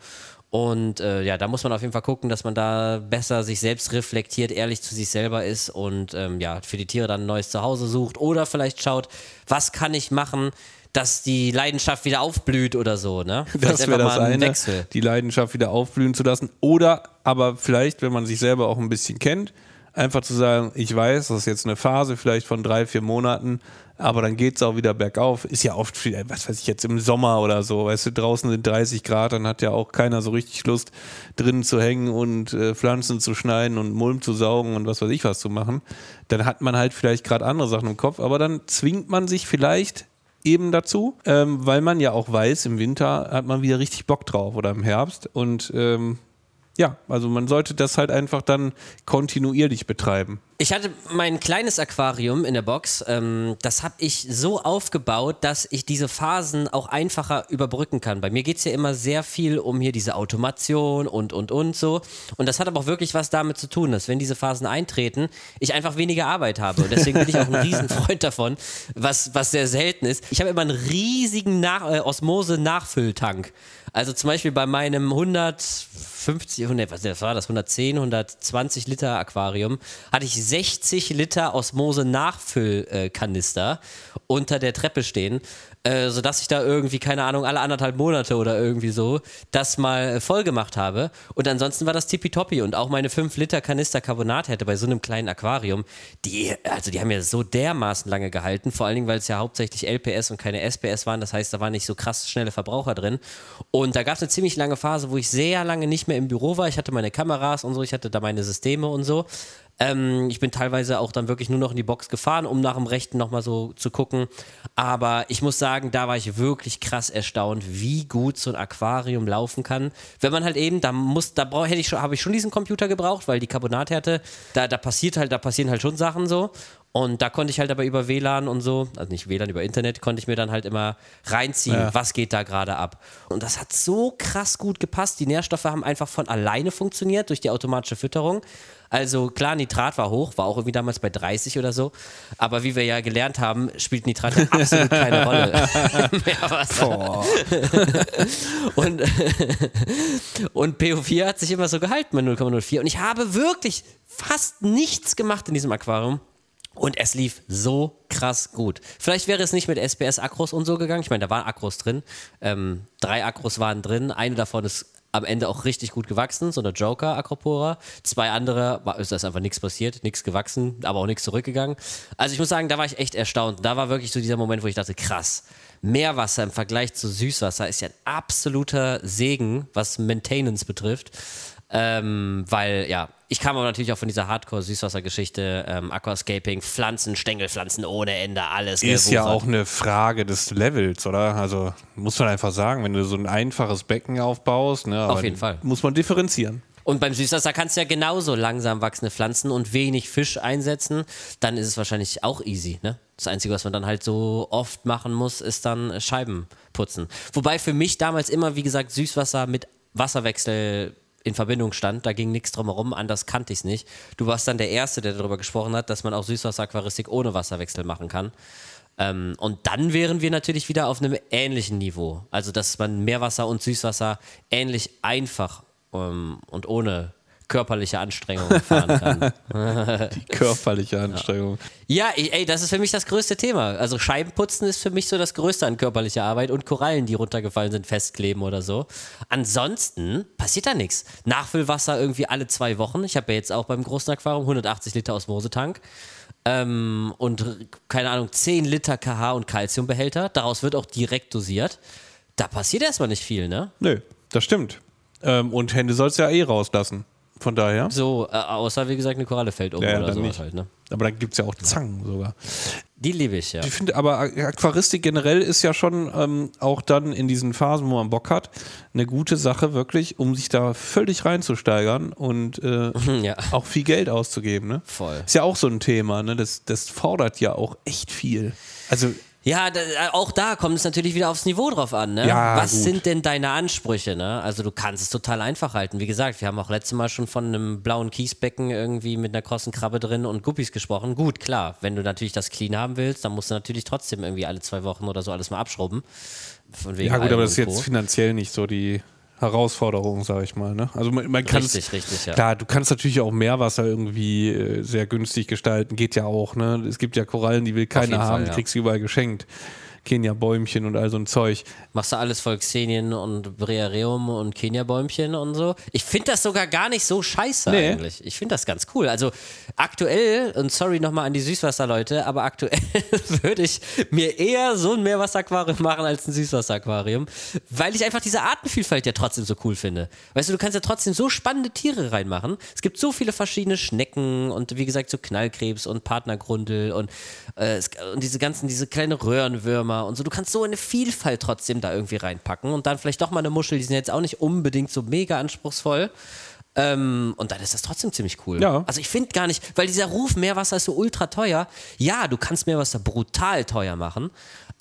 Und äh, ja, da muss man auf jeden Fall gucken, dass man da besser sich selbst reflektiert, ehrlich zu sich selber ist und ähm, ja, für die Tiere dann ein neues Zuhause sucht oder vielleicht schaut, was kann ich machen, dass die Leidenschaft wieder aufblüht oder so, ne? Vielleicht Das wäre das eine, Wechsel. die Leidenschaft wieder aufblühen zu lassen. Oder aber vielleicht, wenn man sich selber auch ein bisschen kennt, einfach zu sagen, ich weiß, das ist jetzt eine Phase vielleicht von drei, vier Monaten, aber dann geht es auch wieder bergauf. Ist ja oft, viel, was weiß ich, jetzt im Sommer oder so, weißt du, draußen sind 30 Grad, dann hat ja auch keiner so richtig Lust, drinnen zu hängen und äh, Pflanzen zu schneiden und Mulm zu saugen und was weiß ich was zu machen. Dann hat man halt vielleicht gerade andere Sachen im Kopf, aber dann zwingt man sich vielleicht eben dazu, ähm, weil man ja auch weiß, im Winter hat man wieder richtig Bock drauf oder im Herbst. Und ähm, ja, also man sollte das halt einfach dann kontinuierlich betreiben. Ich hatte mein kleines Aquarium in der Box. Ähm, das habe ich so aufgebaut, dass ich diese Phasen auch einfacher überbrücken kann. Bei mir geht es ja immer sehr viel um hier diese Automation und, und, und so. Und das hat aber auch wirklich was damit zu tun, dass wenn diese Phasen eintreten, ich einfach weniger Arbeit habe. Und deswegen bin ich auch ein [laughs] Riesenfreund davon, was, was sehr selten ist. Ich habe immer einen riesigen Nach äh, Osmose-Nachfülltank. Also zum Beispiel bei meinem 150, 100, was war das, 110, 120 Liter Aquarium, hatte ich 60 Liter Osmose Nachfüllkanister unter der Treppe stehen, äh, sodass ich da irgendwie, keine Ahnung, alle anderthalb Monate oder irgendwie so das mal voll gemacht habe. Und ansonsten war das tippitoppi und auch meine 5 Liter Kanister Carbonat hätte bei so einem kleinen Aquarium, die, also die haben ja so dermaßen lange gehalten, vor allen Dingen, weil es ja hauptsächlich LPS und keine SPS waren, das heißt, da waren nicht so krass schnelle Verbraucher drin. Und da gab es eine ziemlich lange Phase, wo ich sehr lange nicht mehr im Büro war. Ich hatte meine Kameras und so, ich hatte da meine Systeme und so. Ähm, ich bin teilweise auch dann wirklich nur noch in die Box gefahren, um nach dem Rechten nochmal so zu gucken. Aber ich muss sagen, da war ich wirklich krass erstaunt, wie gut so ein Aquarium laufen kann. Wenn man halt eben, da muss, da brauch, ich schon, habe ich schon diesen Computer gebraucht, weil die Carbonathärte, da, da passiert halt, da passieren halt schon Sachen so. Und da konnte ich halt aber über WLAN und so, also nicht WLAN, über Internet, konnte ich mir dann halt immer reinziehen, Ja. was geht da gerade ab. Und das hat so krass gut gepasst. Die Nährstoffe haben einfach von alleine funktioniert durch die automatische Fütterung. Also klar, Nitrat war hoch, war auch irgendwie damals bei 30 oder so. Aber wie wir ja gelernt haben, spielt Nitrat ja absolut keine [laughs] Rolle. [laughs] [laughs] Und, und PO4 hat sich immer so gehalten bei 0,04. Und ich habe wirklich fast nichts gemacht in diesem Aquarium. Und es lief so krass gut. Vielleicht wäre es nicht mit SPS-Akros und so gegangen. Ich meine, da waren Akros drin. Ähm, drei Akros waren drin. Eine davon ist am Ende auch richtig gut gewachsen, so eine Joker Acropora. Zwei andere ist das einfach nichts passiert, nichts gewachsen, aber auch nichts zurückgegangen. Also ich muss sagen, da war ich echt erstaunt. Da war wirklich so dieser Moment, wo ich dachte, krass, Meerwasser im Vergleich zu Süßwasser ist ja ein absoluter Segen, was Maintenance betrifft. Ähm, weil, ja, ich kam aber natürlich auch von dieser Hardcore-Süßwasser-Geschichte, ähm, Aquascaping, Pflanzen, Stängelpflanzen ohne Ende, alles Ist ja gewuchert. auch eine Frage des Levels, oder? Also muss man einfach sagen, wenn du so ein einfaches Becken aufbaust, ne, aber jeden Fall. muss man differenzieren. Und beim Süßwasser kannst du ja genauso langsam wachsende Pflanzen und wenig Fisch einsetzen. Dann ist es wahrscheinlich auch easy. Ne? Das Einzige, was man dann halt so oft machen muss, ist dann Scheiben putzen. Wobei für mich damals immer, wie gesagt, Süßwasser mit Wasserwechsel in Verbindung stand. Da ging nichts drum herum, anders kannte ich es nicht. Du warst dann der Erste, der darüber gesprochen hat, dass man auch Süßwasser-Aquaristik ohne Wasserwechsel machen kann. Ähm, und dann wären wir natürlich wieder auf einem ähnlichen Niveau. Also, dass man Meerwasser und Süßwasser ähnlich einfach ähm, und ohne körperliche Anstrengung fahren kann. [laughs] Die körperliche Anstrengung. ja, ey, ey, das ist für mich das größte Thema. Also Scheibenputzen ist für mich so das Größte an körperlicher Arbeit und Korallen, die runtergefallen sind, festkleben oder so. Ansonsten passiert da nichts. Nachfüllwasser irgendwie alle zwei Wochen. Ich habe ja jetzt auch beim großen Aquarium 180 Liter Osmosetank. Ähm, und keine Ahnung, 10 Liter KH und Calciumbehälter. Daraus wird auch direkt dosiert. Da passiert erstmal nicht viel, ne? Nö, das stimmt. Ähm, und Hände sollst du ja eh rauslassen. Von daher. So, äh, außer wie gesagt, eine Koralle fällt um Ja, oder dann sowas nicht. halt, ne? Aber da gibt es ja auch Zangen sogar. Die liebe ich, ja. Ich finde aber Aquaristik generell ist ja schon ähm, auch dann in diesen Phasen, wo man Bock hat, eine gute Sache wirklich, um sich da völlig reinzusteigern und äh, [laughs] ja, auch viel Geld auszugeben. Ne? voll. Ist ja auch so ein Thema, ne? das, das fordert ja auch echt viel. Also Ja, da, äh, auch da kommt es natürlich wieder aufs Niveau drauf an. Ne? Ja, Was gut. sind denn deine Ansprüche? Ne? Also du kannst es total einfach halten. Wie gesagt, wir haben auch letztes Mal schon von einem blauen Kiesbecken irgendwie mit einer krossen Krabbe drin und Guppies gesprochen. Gut, klar, wenn du natürlich das clean haben willst, dann musst du natürlich trotzdem irgendwie alle zwei Wochen oder so alles mal abschrubben. Von wegen ja gut, aber das ist jetzt finanziell nicht so die Herausforderung, sage ich mal. Ne? Also man, man kann Richtig, richtig, ja. Klar, du kannst natürlich auch Meerwasser irgendwie äh, sehr günstig gestalten, geht ja auch. Ne? Es gibt ja Korallen, die will keiner haben, Fall, die ja. kriegst du überall geschenkt. Kenia-Bäumchen und all so ein Zeug. Machst du alles voll Xenien und Breareum und Kenia-Bäumchen und so. Ich finde das sogar gar nicht so scheiße Nee. eigentlich. Ich finde das ganz cool. Also aktuell, und sorry nochmal an die Süßwasserleute, aber aktuell [laughs] würde ich mir eher so ein Meerwasseraquarium machen als ein Süßwasseraquarium, weil ich einfach diese Artenvielfalt ja trotzdem so cool finde. Weißt du, du kannst ja trotzdem so spannende Tiere reinmachen. Es gibt so viele verschiedene Schnecken und wie gesagt so Knallkrebs und Partnergrundel und, äh, und diese ganzen, diese kleinen Röhrenwürmer und so. Du kannst so eine Vielfalt trotzdem da irgendwie reinpacken und dann vielleicht doch mal eine Muschel, die sind jetzt auch nicht unbedingt so mega anspruchsvoll. Ähm, und dann ist das trotzdem ziemlich cool. Ja. Also ich finde gar nicht, weil dieser Ruf Meerwasser ist so ultra teuer. Ja, du kannst Meerwasser brutal teuer machen,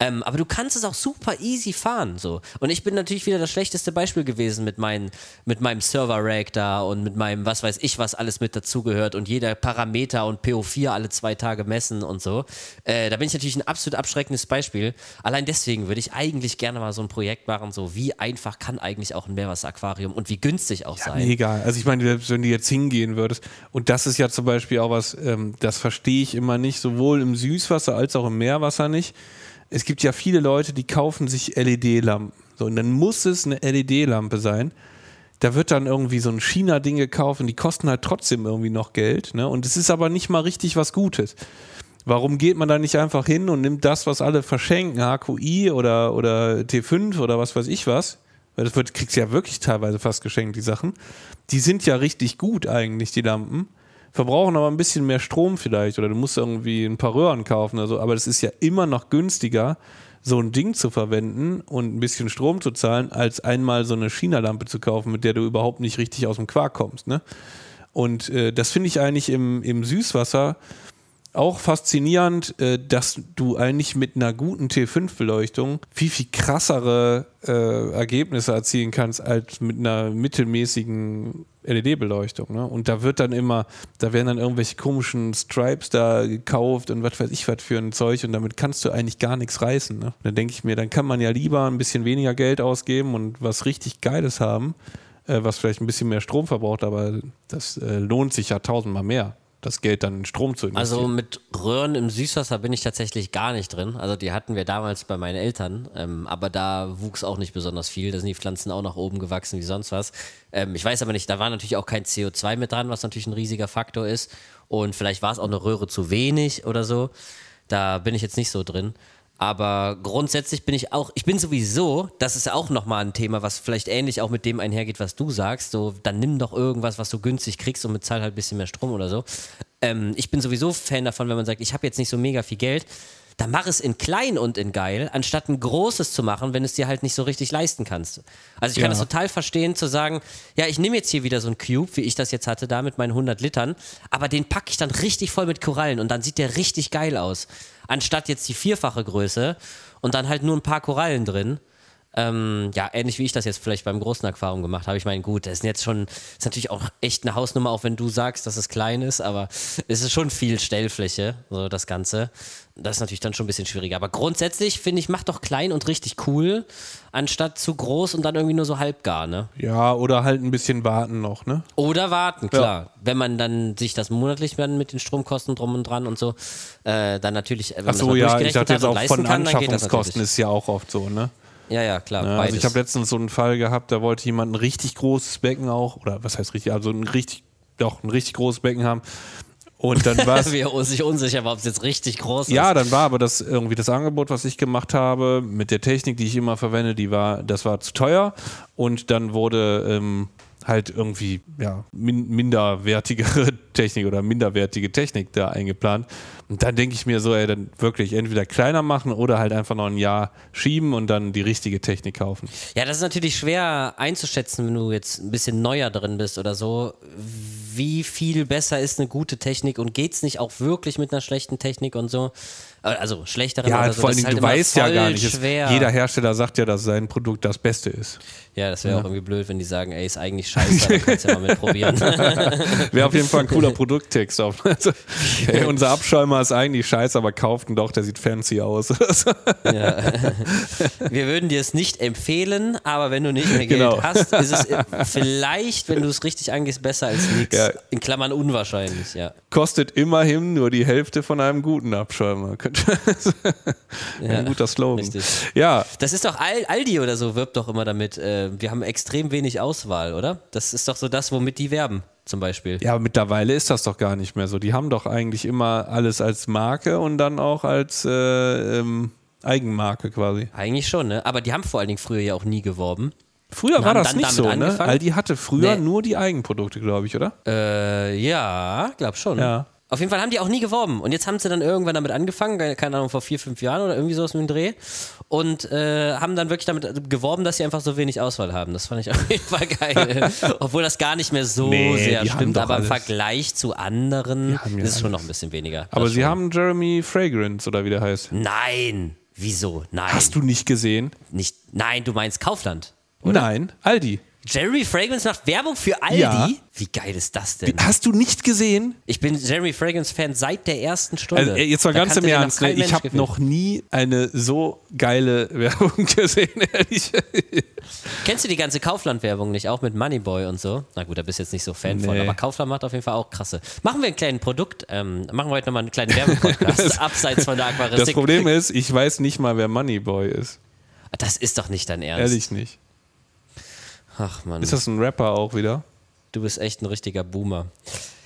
ähm, aber du kannst es auch super easy fahren. So. Und ich bin natürlich wieder das schlechteste Beispiel gewesen mit, meinen, mit meinem Server-Rack da und mit meinem, was weiß ich, was alles mit dazugehört und jeder Parameter und PO4 alle zwei Tage messen und so. Äh, da bin ich natürlich ein absolut abschreckendes Beispiel. Allein deswegen würde ich eigentlich gerne mal so ein Projekt machen, so wie einfach kann eigentlich auch ein Meerwasseraquarium und wie günstig auch sein. Mega. Also ich meine, selbst wenn du jetzt hingehen würdest, und das ist ja zum Beispiel auch was, ähm, das verstehe ich immer nicht, sowohl im Süßwasser als auch im Meerwasser nicht. Es gibt ja viele Leute, die kaufen sich LED-Lampen. So, und dann muss es eine LED-Lampe sein. Da wird dann irgendwie so ein China-Ding gekauft und die kosten halt trotzdem irgendwie noch Geld. Ne? Und es ist aber nicht mal richtig was Gutes. Warum geht man da nicht einfach hin und nimmt das, was alle verschenken, HQI oder, oder T5 oder was weiß ich was? Weil das wird, kriegst ja wirklich teilweise fast geschenkt, die Sachen. Die sind ja richtig gut eigentlich, die Lampen. Verbrauchen aber ein bisschen mehr Strom vielleicht oder du musst irgendwie ein paar Röhren kaufen oder so. Aber das ist ja immer noch günstiger, so ein Ding zu verwenden und ein bisschen Strom zu zahlen, als einmal so eine China-Lampe zu kaufen, mit der du überhaupt nicht richtig aus dem Quark kommst. Ne? Und äh, das finde ich eigentlich im, im Süßwasser auch faszinierend, äh, dass du eigentlich mit einer guten T5-Beleuchtung viel, viel krassere äh, Ergebnisse erzielen kannst als mit einer mittelmäßigen LED-Beleuchtung. Ne? Und da wird dann immer, da werden dann irgendwelche komischen Stripes da gekauft und was weiß ich was für ein Zeug und damit kannst du eigentlich gar nichts reißen. Ne? Dann denke ich mir, dann kann man ja lieber ein bisschen weniger Geld ausgeben und was richtig Geiles haben, äh, was vielleicht ein bisschen mehr Strom verbraucht, aber das äh, lohnt sich ja tausendmal mehr, das Geld dann in Strom zu investieren. Also mit Röhren im Süßwasser bin ich tatsächlich gar nicht drin. Also die hatten wir damals bei meinen Eltern, ähm, aber da wuchs auch nicht besonders viel. Da sind die Pflanzen auch nach oben gewachsen wie sonst was. Ähm, ich weiß aber nicht, da war natürlich auch kein CO2 mit dran, was natürlich ein riesiger Faktor ist. Und vielleicht war es auch eine Röhre zu wenig oder so. Da bin ich jetzt nicht so drin. Aber grundsätzlich bin ich auch, ich bin sowieso, das ist auch nochmal ein Thema, was vielleicht ähnlich auch mit dem einhergeht, was du sagst. So, dann nimm doch irgendwas, was du günstig kriegst und bezahl halt ein bisschen mehr Strom oder so. Ähm, ich bin sowieso Fan davon, wenn man sagt, ich habe jetzt nicht so mega viel Geld, dann mach es in klein und in geil, anstatt ein großes zu machen, wenn es dir halt nicht so richtig leisten kannst. Also ich kann Ja. das total verstehen, zu sagen, ja, ich nehme jetzt hier wieder so einen Cube, wie ich das jetzt hatte, da mit meinen 100 Litern, aber den packe ich dann richtig voll mit Korallen und dann sieht der richtig geil aus. Anstatt jetzt die vierfache Größe und dann halt nur ein paar Korallen drin. Ähm, ja, ähnlich wie ich das jetzt vielleicht beim großen Aquarium gemacht habe. Ich meine, gut, das ist jetzt schon, ist natürlich auch echt eine Hausnummer, auch wenn du sagst, dass es klein ist, aber es ist schon viel Stellfläche, so das Ganze. Das ist natürlich dann schon ein bisschen schwieriger. Aber grundsätzlich finde ich, mach doch klein und richtig cool, anstatt zu groß und dann irgendwie nur so halbgar, ne? Ja, oder halt ein bisschen warten noch, ne? Oder warten, klar. Wenn man dann sich das monatlich dann mit den Stromkosten drum und dran und so, äh, dann natürlich, wenn man Ach so, das mal ja, ich dachte jetzt auch von kann, Anschaffungskosten ist ja auch oft so, ne? Ja, ja, klar. Ja, also beides. ich habe letztens so einen Fall gehabt, da wollte jemand ein richtig großes Becken auch, oder was heißt richtig, also ein richtig, doch ein richtig großes Becken haben. Und dann [laughs] war es wir sich unsicher war, ob es jetzt richtig groß ist. Ja, dann war aber das irgendwie das Angebot, was ich gemacht habe, mit der Technik, die ich immer verwende, die war, das war zu teuer. Und dann wurde, ähm, halt irgendwie ja, min minderwertigere [laughs] Technik oder minderwertige Technik da eingeplant. Und dann denke ich mir so, ey, dann wirklich entweder kleiner machen oder halt einfach noch ein Jahr schieben und dann die richtige Technik kaufen. Ja, das ist natürlich schwer einzuschätzen, wenn du jetzt ein bisschen neuer drin bist oder so. Wie viel besser ist eine gute Technik und geht es nicht auch wirklich mit einer schlechten Technik und so? Also schlechtere ja, oder so. vor allen Dingen, halt du weißt ja gar nicht. Schwer. Jeder Hersteller sagt ja, dass sein Produkt das Beste ist. Ja, das wäre ja. auch irgendwie blöd, wenn die sagen, ey, ist eigentlich scheiße, aber kannst ja mal [laughs] mitprobieren. [laughs] wäre auf jeden Fall ein cooler Produkttext. Auf. [laughs] Also, ey, unser Abschäumer ist eigentlich scheiße, aber kauft ihn doch, der sieht fancy aus. ja. Wir würden dir es nicht empfehlen, aber wenn du nicht mehr Geld genau. hast, ist es vielleicht, wenn du es richtig angehst, besser als nichts. Ja. In Klammern unwahrscheinlich, ja. Kostet immerhin nur die Hälfte von einem guten Abschäumer. [laughs] ein ja, guter Slogan. Richtig. Ja. Das ist doch Aldi oder so, wirbt doch immer damit. Äh, wir haben extrem wenig Auswahl, oder? Das ist doch so das, womit die werben zum Beispiel. Ja, aber mittlerweile ist das doch gar nicht mehr so. Die haben doch eigentlich immer alles als Marke und dann auch als äh, ähm, Eigenmarke quasi. Eigentlich schon, ne? Aber die haben vor allen Dingen früher ja auch nie geworben. Früher war das nicht so, ne? angefangen. ne? Aldi hatte früher nee. nur die Eigenprodukte, glaube ich, oder? Äh, ja, glaub schon. Ja. Auf jeden Fall haben die auch nie geworben. Und jetzt haben sie dann irgendwann damit angefangen, keine Ahnung, vor vier, fünf Jahren oder irgendwie sowas mit dem Dreh. Und äh, haben dann wirklich damit geworben, dass sie einfach so wenig Auswahl haben. Das fand ich [laughs] auf jeden Fall geil. [laughs] Obwohl das gar nicht mehr so nee, sehr stimmt, aber im Vergleich zu anderen ja ist es schon noch ein bisschen weniger. Aber sie schon. haben Jeremy Fragrance oder wie der heißt. Nein! Wieso? Nein. Hast du nicht gesehen? Nicht, nein, du meinst Kaufland. Oder? Nein, Aldi. Jeremy Fragrance macht Werbung für Aldi? Ja. Wie geil ist das denn? Hast du nicht gesehen? Ich bin Jeremy Fragrance Fan seit der ersten Stunde. Also, jetzt mal da ganz im Ernst, ne? ich habe noch nie eine so geile [laughs] Werbung gesehen, ehrlich. Kennst du die ganze Kaufland-Werbung nicht, auch mit Moneyboy und so? Na gut, da bist du jetzt nicht so Fan nee. von, aber Kaufland macht auf jeden Fall auch krasse. Machen wir ein kleines Produkt, ähm, machen wir heute nochmal einen kleinen Werbepodcast, [laughs] abseits von der Aquaristik. Das Problem ist, ich weiß nicht mal, wer Moneyboy ist. Das ist doch nicht dein Ernst. Ehrlich nicht. Ach man. Ist das ein Rapper auch wieder? Du bist echt ein richtiger Boomer.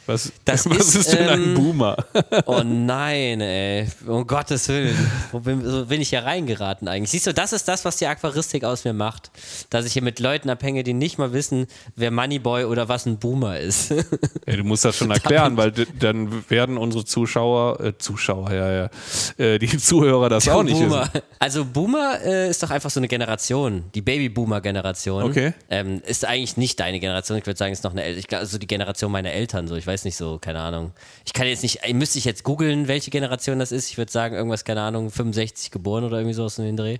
Was, das [laughs] was ist, ist denn ähm, ein Boomer? [laughs] oh nein, ey. Um Gottes Willen. Wo bin, so bin ich hier reingeraten eigentlich? Siehst du, das ist das, was die Aquaristik aus mir macht. Dass ich hier mit Leuten abhänge, die nicht mal wissen, wer Moneyboy oder was ein Boomer ist. [laughs] ja, du musst das schon erklären, weil dann werden unsere Zuschauer, äh, Zuschauer, ja, ja, äh, die Zuhörer das auch nicht Boomer. wissen. Also Boomer äh, ist doch einfach so eine Generation, die Baby-Boomer-Generation. Okay. Ähm, ist eigentlich nicht deine Generation, ich würde sagen, ist noch eine, ich also die Generation meiner Eltern, so, ich weiß weiß nicht so, keine Ahnung. Ich kann jetzt nicht, müsste ich jetzt googeln, welche Generation das ist. Ich würde sagen, irgendwas, keine Ahnung, 65 geboren oder irgendwie sowas in den Dreh.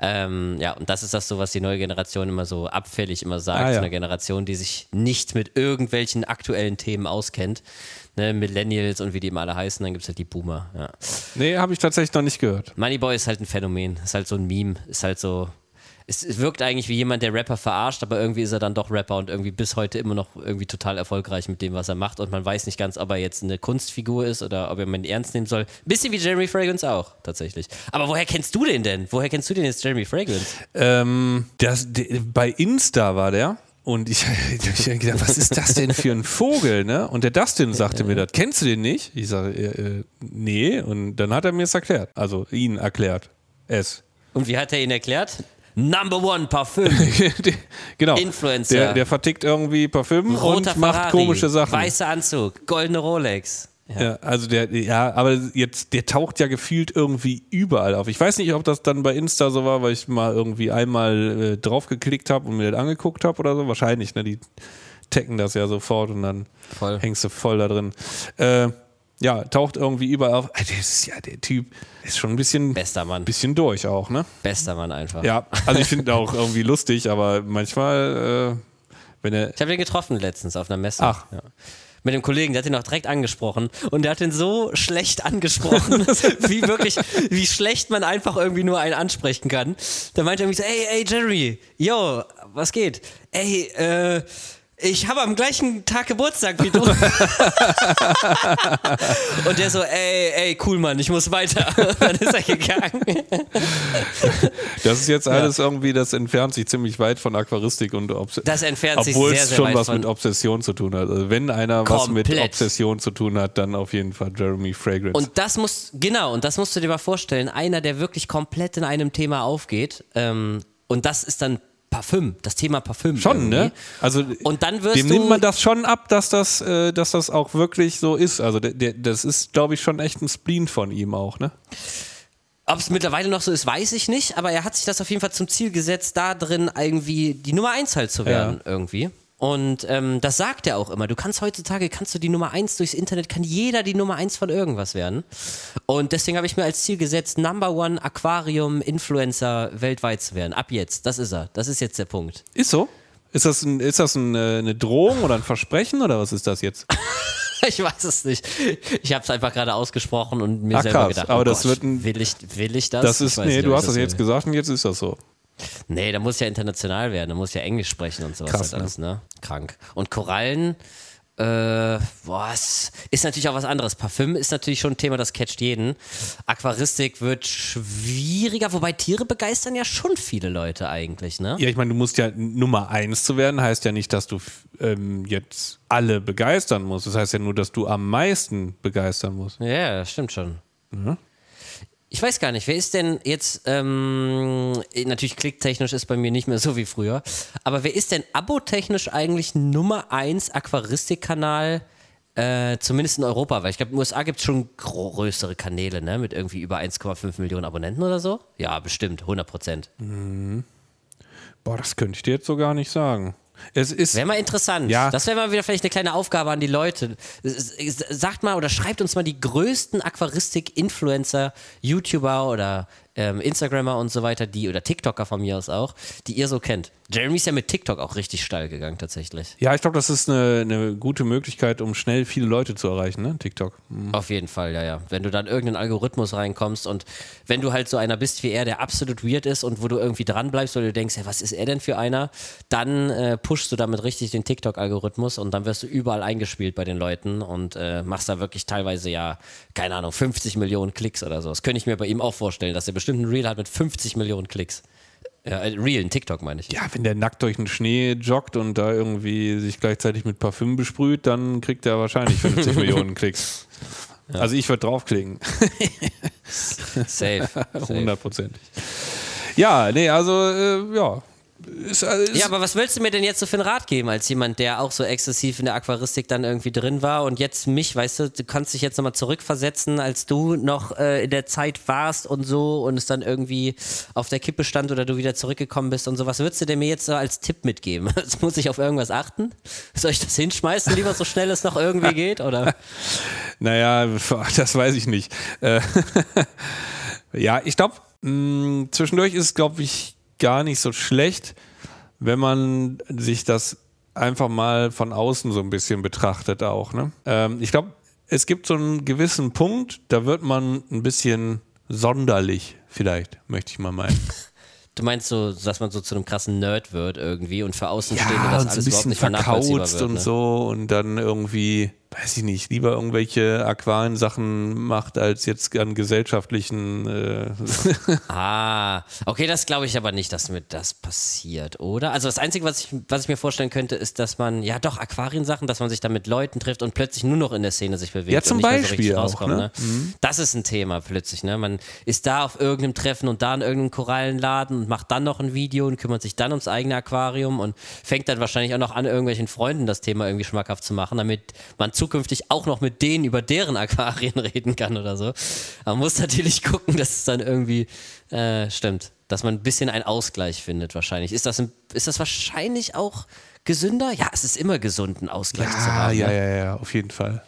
Ähm, ja, und das ist das so, was die neue Generation immer so abfällig immer sagt. Ah, ja. Eine Generation, die sich nicht mit irgendwelchen aktuellen Themen auskennt. Ne, Millennials und wie die immer alle heißen, dann gibt es halt die Boomer. Ja. Nee, habe ich tatsächlich noch nicht gehört. Moneyboy ist halt ein Phänomen, ist halt so ein Meme, ist halt so, es wirkt eigentlich wie jemand, der Rapper verarscht, aber irgendwie ist er dann doch Rapper und irgendwie bis heute immer noch irgendwie total erfolgreich mit dem, was er macht. Und man weiß nicht ganz, ob er jetzt eine Kunstfigur ist oder ob er ihn ernst nehmen soll. Bisschen wie Jeremy Fragrance auch, tatsächlich. Aber woher kennst du den denn? Woher kennst du den jetzt, Jeremy Fragrance? Ähm, das, bei Insta war der. Und ich, [laughs] ich habe gedacht, was ist das denn für ein Vogel, ne? Und der Dustin sagte mir [laughs] das. Kennst du den nicht? Ich sage, äh, äh, nee. Und dann hat er mir es erklärt. Also ihn erklärt. Es. Und wie hat er ihn erklärt? Number One Parfüm. [laughs] genau. Influencer. Der, der, vertickt irgendwie Parfüm Roter und macht Ferrari, komische Sachen. Weißer Anzug, goldene Rolex. Ja. ja. also der, ja, aber jetzt, der taucht ja gefühlt irgendwie überall auf. Ich weiß nicht, ob das dann bei Insta so war, weil ich mal irgendwie einmal äh, drauf geklickt habe und mir das angeguckt habe oder so. Wahrscheinlich, ne? Die taggen das ja sofort und dann voll. hängst du voll da drin. Äh, ja, taucht irgendwie überall auf. Das ist ja der Typ, ist schon ein bisschen, Bester Mann. bisschen durch auch, ne? Bester Mann einfach. Ja, also ich finde auch irgendwie lustig, aber manchmal, äh, wenn er. Ich habe den getroffen letztens auf einer Messe. Ach. Ja. Mit dem Kollegen, der hat ihn auch direkt angesprochen und der hat ihn so schlecht angesprochen, [laughs] wie wirklich, wie schlecht man einfach irgendwie nur einen ansprechen kann. Da meinte er irgendwie so, ey, ey, Jerry, yo, was geht? Ey, äh, ich habe am gleichen Tag Geburtstag wie du. [laughs] und der so, ey, ey, cool, Mann, ich muss weiter. [laughs] dann ist er gegangen. das ist jetzt alles ja. irgendwie, das entfernt sich ziemlich weit von Aquaristik und Obs Das entfernt sich Obwohl sehr, es schon was mit Obsession zu tun hat. Also wenn einer Komplett. was mit Obsession zu tun hat, dann auf jeden Fall Jeremy Fragrance. Und das muss, genau, und das musst du dir mal vorstellen, einer, der wirklich komplett in einem Thema aufgeht, ähm, und das ist dann Parfüm, das Thema Parfüm. Schon, irgendwie. ne? Also Und dann wirst dem du. nimmt man das schon ab, dass das, äh, dass das auch wirklich so ist. Also der, der, das ist, glaube ich, schon echt ein Spleen von ihm auch, ne? Ob es mittlerweile noch so ist, weiß ich nicht, aber er hat sich das auf jeden Fall zum Ziel gesetzt, da drin irgendwie die Nummer 1 halt zu werden, irgendwie. Und ähm, das sagt er auch immer. Du kannst heutzutage, kannst du die Nummer 1 durchs Internet, kann jeder die Nummer 1 von irgendwas werden. Und deswegen habe ich mir als Ziel gesetzt, Number One Aquarium Influencer weltweit zu werden. Ab jetzt. Das ist er. Das ist jetzt der Punkt. Ist so? Ist das, ein, ist das ein, äh, eine Drohung oder ein Versprechen oder was ist das jetzt? [laughs] Ich weiß es nicht. Ich habe es einfach gerade ausgesprochen und mir Ach, selber krass. gedacht, Aber oh das Gott, wird ein- will, ich, will ich das? Das Ich ist, weiß nee, nicht, du hast ich das jetzt will. gesagt und jetzt ist das so. Nee, da muss ja international werden, da muss ja Englisch sprechen und sowas Krass, halt alles, ne? Krank. Und Korallen, äh, es ist natürlich auch was anderes. Parfüm ist natürlich schon ein Thema, das catcht jeden. Aquaristik wird schwieriger, wobei Tiere begeistern ja schon viele Leute eigentlich, ne? Ja, ich meine, du musst ja Nummer eins zu werden, heißt ja nicht, dass du ähm, jetzt alle begeistern musst. Das heißt ja nur, dass du am meisten begeistern musst. Ja, das stimmt schon. Ich weiß gar nicht, wer ist denn jetzt, ähm, natürlich klicktechnisch ist bei mir nicht mehr so wie früher, aber wer ist denn abotechnisch eigentlich Nummer 1 Aquaristik-Kanal, äh, zumindest in Europa? Weil ich glaube, in den USA gibt es schon größere Kanäle, ne, mit irgendwie über 1,5 Millionen Abonnenten oder so? Ja, bestimmt, 100 Prozent. Boah, das könnte ich dir jetzt so gar nicht sagen. Es ist. Wäre mal interessant. Ja. Das wäre mal wieder vielleicht eine kleine Aufgabe an die Leute. Sagt mal oder schreibt uns mal die größten Aquaristik-Influencer, YouTuber oder ähm, Instagrammer und so weiter, die oder TikToker von mir aus auch, die ihr so kennt. Jeremy ist ja mit TikTok auch richtig steil gegangen tatsächlich. Ja, ich glaube, das ist eine, eine gute Möglichkeit, um schnell viele Leute zu erreichen, ne? TikTok. Mhm. Auf jeden Fall, ja, ja. Wenn du dann irgendeinen Algorithmus reinkommst und wenn du halt so einer bist wie er, der absolut weird ist und wo du irgendwie dran bleibst, weil du denkst, hey, was ist er denn für einer, dann äh, pushst du damit richtig den TikTok-Algorithmus und dann wirst du überall eingespielt bei den Leuten und äh, machst da wirklich teilweise ja, keine Ahnung, 50 Millionen Klicks oder so. Das könnte ich mir bei ihm auch vorstellen, dass er bestimmt ein Reel hat mit 50 Millionen Klicks. Ja, äh, Reel, ein TikTok meine ich. Ja, wenn der nackt durch den Schnee joggt und da irgendwie sich gleichzeitig mit Parfüm besprüht, dann kriegt er wahrscheinlich 50 [laughs] Millionen Klicks. Also ich würde draufklicken. Safe. Safe. [laughs] Hundertprozentig. Ja, nee, also äh, ja. Ist, äh, ist, Ja, aber was willst du mir denn jetzt so für einen Rat geben, als jemand, der auch so exzessiv in der Aquaristik dann irgendwie drin war und jetzt mich, weißt du, du kannst dich jetzt nochmal zurückversetzen, als du noch äh, in der Zeit warst und so und es dann irgendwie auf der Kippe stand oder du wieder zurückgekommen bist und so. Was würdest du denn mir jetzt so als Tipp mitgeben? Jetzt [laughs] muss ich auf irgendwas achten? Soll ich das hinschmeißen, lieber so schnell es noch irgendwie geht? Oder? [laughs] Naja, [laughs] das weiß ich nicht. Äh, ja, ich glaube, zwischendurch ist es, glaube ich, gar nicht so schlecht, wenn man sich das einfach mal von außen so ein bisschen betrachtet auch. Ne? Ähm, ich glaube, es gibt so einen gewissen Punkt, da wird man ein bisschen sonderlich, vielleicht, möchte ich mal meinen. Du meinst so, dass man so zu einem krassen Nerd wird irgendwie und für Außenstehende Ja, das und alles überhaupt nicht verkauzt wird. und ne? so und dann irgendwie, weiß ich nicht, lieber irgendwelche Aquariensachen macht, als jetzt an gesellschaftlichen äh, [laughs] Ah, okay, das glaube ich aber nicht, dass mir das passiert, oder? Also das Einzige, was ich, was ich mir vorstellen könnte, ist, dass man, ja doch, Aquariensachen, dass man sich dann mit Leuten trifft und plötzlich nur noch in der Szene sich bewegt Ja, zum und nicht mehr so Beispiel richtig auch, ne? Ne? Das ist ein Thema plötzlich, ne? Man ist da auf irgendeinem Treffen und da in irgendeinem Korallenladen und macht dann noch ein Video und kümmert sich dann ums eigene Aquarium und fängt dann wahrscheinlich auch noch an, irgendwelchen Freunden das Thema irgendwie schmackhaft zu machen, damit man zukünftig auch noch mit denen über deren Aquarien [laughs] reden kann oder so. Man muss natürlich gucken, dass es dann irgendwie äh, stimmt, dass man ein bisschen einen Ausgleich findet wahrscheinlich. Ist das, ein, ist das wahrscheinlich auch gesünder? Ja, es ist immer gesund, einen Ausgleich zu Ja, haben. ja, ne? ja, ja, auf jeden Fall.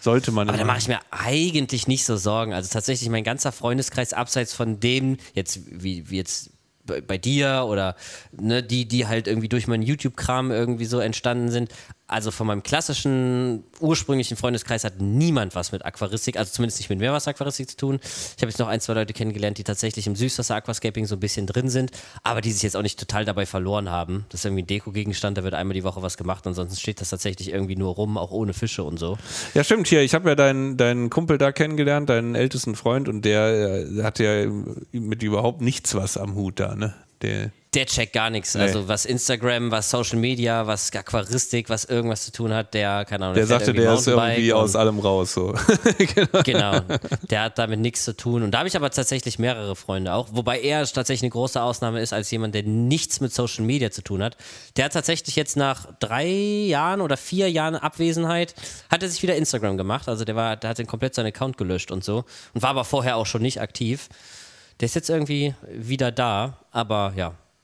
Sollte man. Aber da mache ich mir eigentlich nicht so Sorgen. Also tatsächlich mein ganzer Freundeskreis abseits von dem, jetzt wie, wie jetzt bei, bei dir oder ne, die, die halt irgendwie durch meinen YouTube-Kram irgendwie so entstanden sind. Also von meinem klassischen, ursprünglichen Freundeskreis hat niemand was mit Aquaristik, also zumindest nicht mit Meerwasseraquaristik zu tun. Ich habe jetzt noch ein, zwei Leute kennengelernt, die tatsächlich im Süßwasser-Aquascaping so ein bisschen drin sind, aber die sich jetzt auch nicht total dabei verloren haben. Das ist irgendwie ein Deko-Gegenstand, da wird einmal die Woche was gemacht, ansonsten steht das tatsächlich irgendwie nur rum, auch ohne Fische und so. Ja, stimmt. Hier, ich habe ja deinen, deinen Kumpel da kennengelernt, deinen ältesten Freund, und der äh, hat ja mit überhaupt nichts was am Hut da, ne? Der, Der checkt gar nichts. Nee. Also was Instagram, was Social Media, was Aquaristik, was irgendwas zu tun hat, der, keine Ahnung, Der fährt sagte, der ist irgendwie aus allem raus. So. [laughs] Genau, der hat damit nichts zu tun. Und da habe ich aber tatsächlich mehrere Freunde auch, wobei er tatsächlich eine große Ausnahme ist als jemand, der nichts mit Social Media zu tun hat. Der hat tatsächlich jetzt nach drei Jahren oder vier Jahren Abwesenheit, hat er sich wieder Instagram gemacht. Also der war, der hat den komplett seinen Account gelöscht und so und war aber vorher auch schon nicht aktiv. Der ist jetzt irgendwie wieder da, aber ja.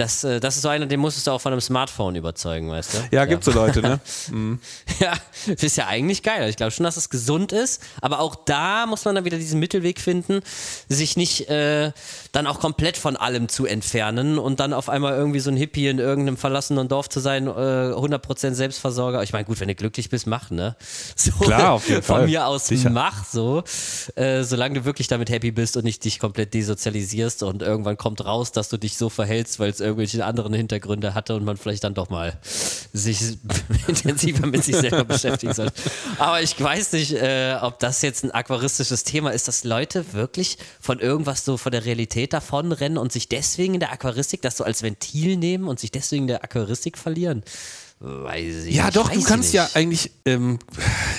Das, äh, das ist so einer, den musstest du auch von einem Smartphone überzeugen, weißt du? Ja, gibt so Leute, ne? [laughs] Ja, das ist ja eigentlich geil. Ich glaube schon, dass es gesund ist, aber auch da muss man dann wieder diesen Mittelweg finden, sich nicht äh, dann auch komplett von allem zu entfernen und dann auf einmal irgendwie so ein Hippie in irgendeinem verlassenen Dorf zu sein, äh, 100% Selbstversorger. Ich meine, gut, wenn du glücklich bist, mach, ne? [laughs] So, Klar, auf jeden Von Fall. mir aus Sicher. mach so, äh, solange du wirklich damit happy bist und nicht dich komplett desozialisierst und irgendwann kommt raus, dass du dich so verhältst, weil es irgendwelche anderen Hintergründe hatte und man vielleicht dann doch mal sich [laughs] intensiver mit sich selber beschäftigen sollte. Aber ich weiß nicht, äh, ob das jetzt ein aquaristisches Thema ist, dass Leute wirklich von irgendwas so von der Realität davonrennen und sich deswegen in der Aquaristik das so als Ventil nehmen und sich deswegen in der Aquaristik verlieren. Weiß ich Ja, doch, du kannst nicht. ja eigentlich, ähm,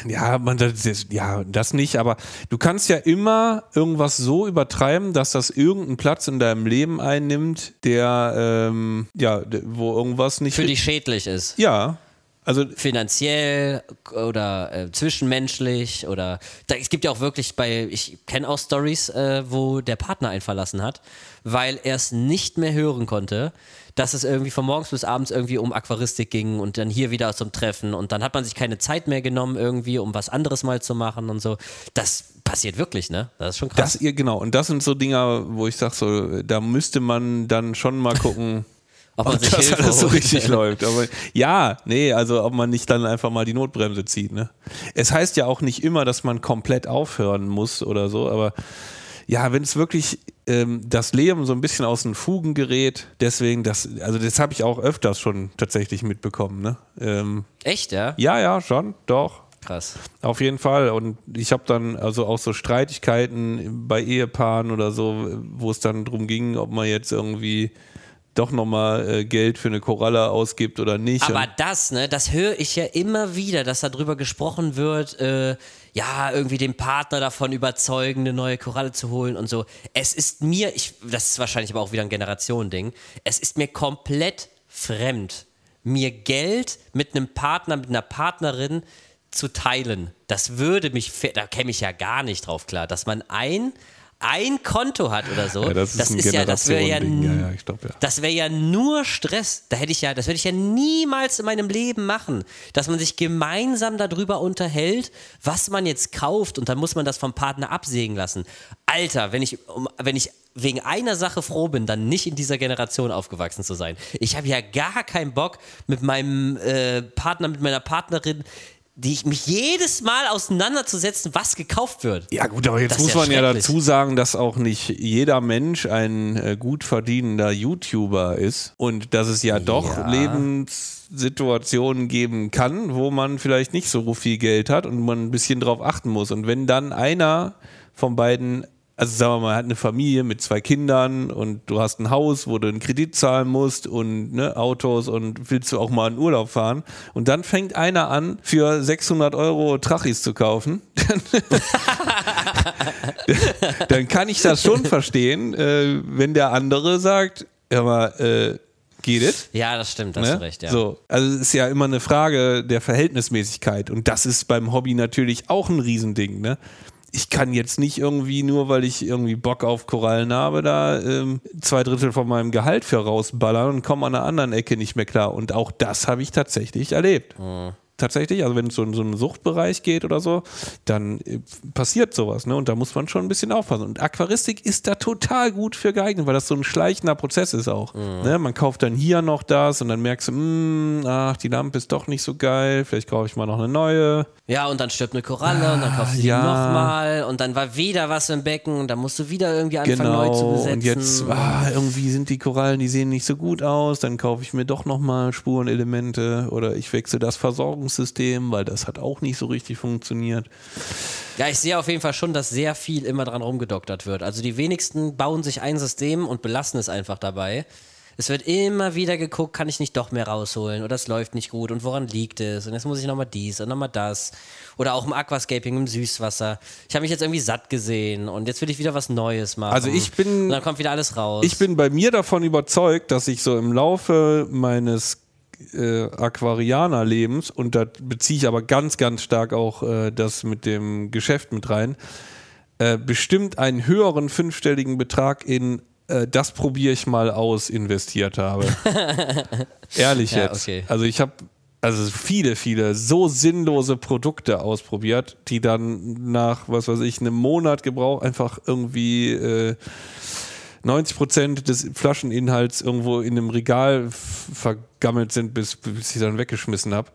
ja, man, das, ja, das nicht, aber du kannst ja immer irgendwas so übertreiben, dass das irgendeinen Platz in deinem Leben einnimmt, der, ähm, ja, wo irgendwas nicht. für dich schädlich ist. ja, also finanziell oder äh, zwischenmenschlich oder da, es gibt ja auch wirklich bei, ich kenne auch Stories, äh, wo der Partner einen verlassen hat, weil er es nicht mehr hören konnte, dass es irgendwie von morgens bis abends irgendwie um Aquaristik ging und dann hier wieder zum Treffen und dann hat man sich keine Zeit mehr genommen irgendwie, um was anderes mal zu machen und so. Das passiert wirklich, ne? Das ist schon krass. das genau, und das sind so Dinger, wo ich sage, so, da müsste man dann schon mal gucken. [laughs] Ob man [laughs] ob das Hilfe alles so richtig läuft. Aber ja, nee, also ob man nicht dann einfach mal die Notbremse zieht. Ne? Es heißt ja auch nicht immer, dass man komplett aufhören muss oder so, aber ja, wenn es wirklich ähm, das Leben so ein bisschen aus den Fugen gerät, deswegen, das, also das habe ich auch öfters schon tatsächlich mitbekommen. Ne? Ähm, Echt, ja? ja, ja, schon, doch. Krass. Auf jeden Fall. Und ich habe dann also auch so Streitigkeiten bei Ehepaaren oder so, wo es dann drum ging, ob man jetzt irgendwie doch nochmal äh, Geld für eine Koralle ausgibt oder nicht. Aber das, ne, das höre ich ja immer wieder, dass darüber gesprochen wird, äh, ja, irgendwie den Partner davon überzeugen, eine neue Koralle zu holen und so. Es ist mir, ich, das ist wahrscheinlich aber auch wieder ein Generationending, es ist mir komplett fremd, mir Geld mit einem Partner, mit einer Partnerin zu teilen. Das würde mich, da käme ich ja gar nicht drauf klar, dass man ein ein Konto hat oder so. Ja, das ist ein ja, das wäre ja. Ja, ja, ich glaub, ja. das wäre ja nur Stress. Da hätte ich ja, das würde ich ja niemals in meinem Leben machen, dass man sich gemeinsam darüber unterhält, was man jetzt kauft und dann muss man das vom Partner absägen lassen. Alter, wenn ich, wenn ich wegen einer Sache froh bin, dann nicht in dieser Generation aufgewachsen zu sein. Ich habe ja gar keinen Bock mit meinem äh, Partner, mit meiner Partnerin, die ich mich jedes Mal auseinanderzusetzen, was gekauft wird. Ja gut, aber jetzt muss ja man ja dazu sagen, dass auch nicht jeder Mensch ein äh, gut verdienender YouTuber ist und dass es ja doch Ja. Lebenssituationen geben kann, wo man vielleicht nicht so viel Geld hat und man ein bisschen drauf achten muss. Und wenn dann einer von beiden also sagen wir mal, hat eine Familie mit zwei Kindern und du hast ein Haus, wo du einen Kredit zahlen musst und ne, Autos und willst du auch mal in Urlaub fahren und dann fängt einer an, für 600 Euro Trachis zu kaufen, [laughs] dann kann ich das schon verstehen, äh, wenn der andere sagt, ja mal, äh, geht es? Ja, das stimmt, da hast Ne? du recht, ja. So, also es ist ja immer eine Frage der Verhältnismäßigkeit und das ist beim Hobby natürlich auch ein Riesending. Ne? Ich kann jetzt nicht irgendwie nur, weil ich irgendwie Bock auf Korallen habe, da ähm, zwei Drittel von meinem Gehalt für rausballern und komme an einer anderen Ecke nicht mehr klar. Und auch das habe ich tatsächlich erlebt. Tatsächlich, also wenn es so in so einen Suchtbereich geht oder so, dann äh, passiert sowas, ne? Und da muss man schon ein bisschen aufpassen. Und Aquaristik ist da total gut für geeignet, weil das so ein schleichender Prozess ist auch. Ne? Man kauft dann hier noch das und dann merkst du, "Mm, ach, die Lampe ist doch nicht so geil, vielleicht kaufe ich mal noch eine neue. Ja, und dann stirbt eine Koralle und dann kaufst du die ja. nochmal und dann war wieder was im Becken und dann musst du wieder irgendwie anfangen neu zu Genau. besetzen. Und jetzt, ah, irgendwie sind die Korallen, die sehen nicht so gut aus, dann kaufe ich mir doch nochmal Spurenelemente oder ich wechsle das Versorgungssystem, weil das hat auch nicht so richtig funktioniert. Ja, ich sehe auf jeden Fall schon, dass sehr viel immer dran rumgedoktert wird. Also die wenigsten bauen sich ein System und belassen es einfach dabei. Es wird immer wieder geguckt, kann ich nicht doch mehr rausholen oder es läuft nicht gut und woran liegt es? Und jetzt muss ich nochmal dies und nochmal das. Oder auch im Aquascaping, im Süßwasser. Ich habe mich jetzt irgendwie satt gesehen und jetzt will ich wieder was Neues machen. Also ich bin- Und dann kommt wieder alles raus. Ich bin bei mir davon überzeugt, dass ich so im Laufe meines äh, Aquarianer-Lebens, und da beziehe ich aber ganz, ganz stark auch äh, das mit dem Geschäft mit rein, äh, bestimmt einen höheren fünfstelligen Betrag in äh, das probiere ich mal aus investiert habe. [laughs] Ehrlich Ja, jetzt. okay. Also ich habe also viele, viele so sinnlose Produkte ausprobiert, die dann nach, was weiß ich, einem Monat Gebrauch einfach irgendwie äh, 90 Prozent des Flascheninhalts irgendwo in einem Regal vergammelt sind, bis, bis ich sie dann weggeschmissen habe.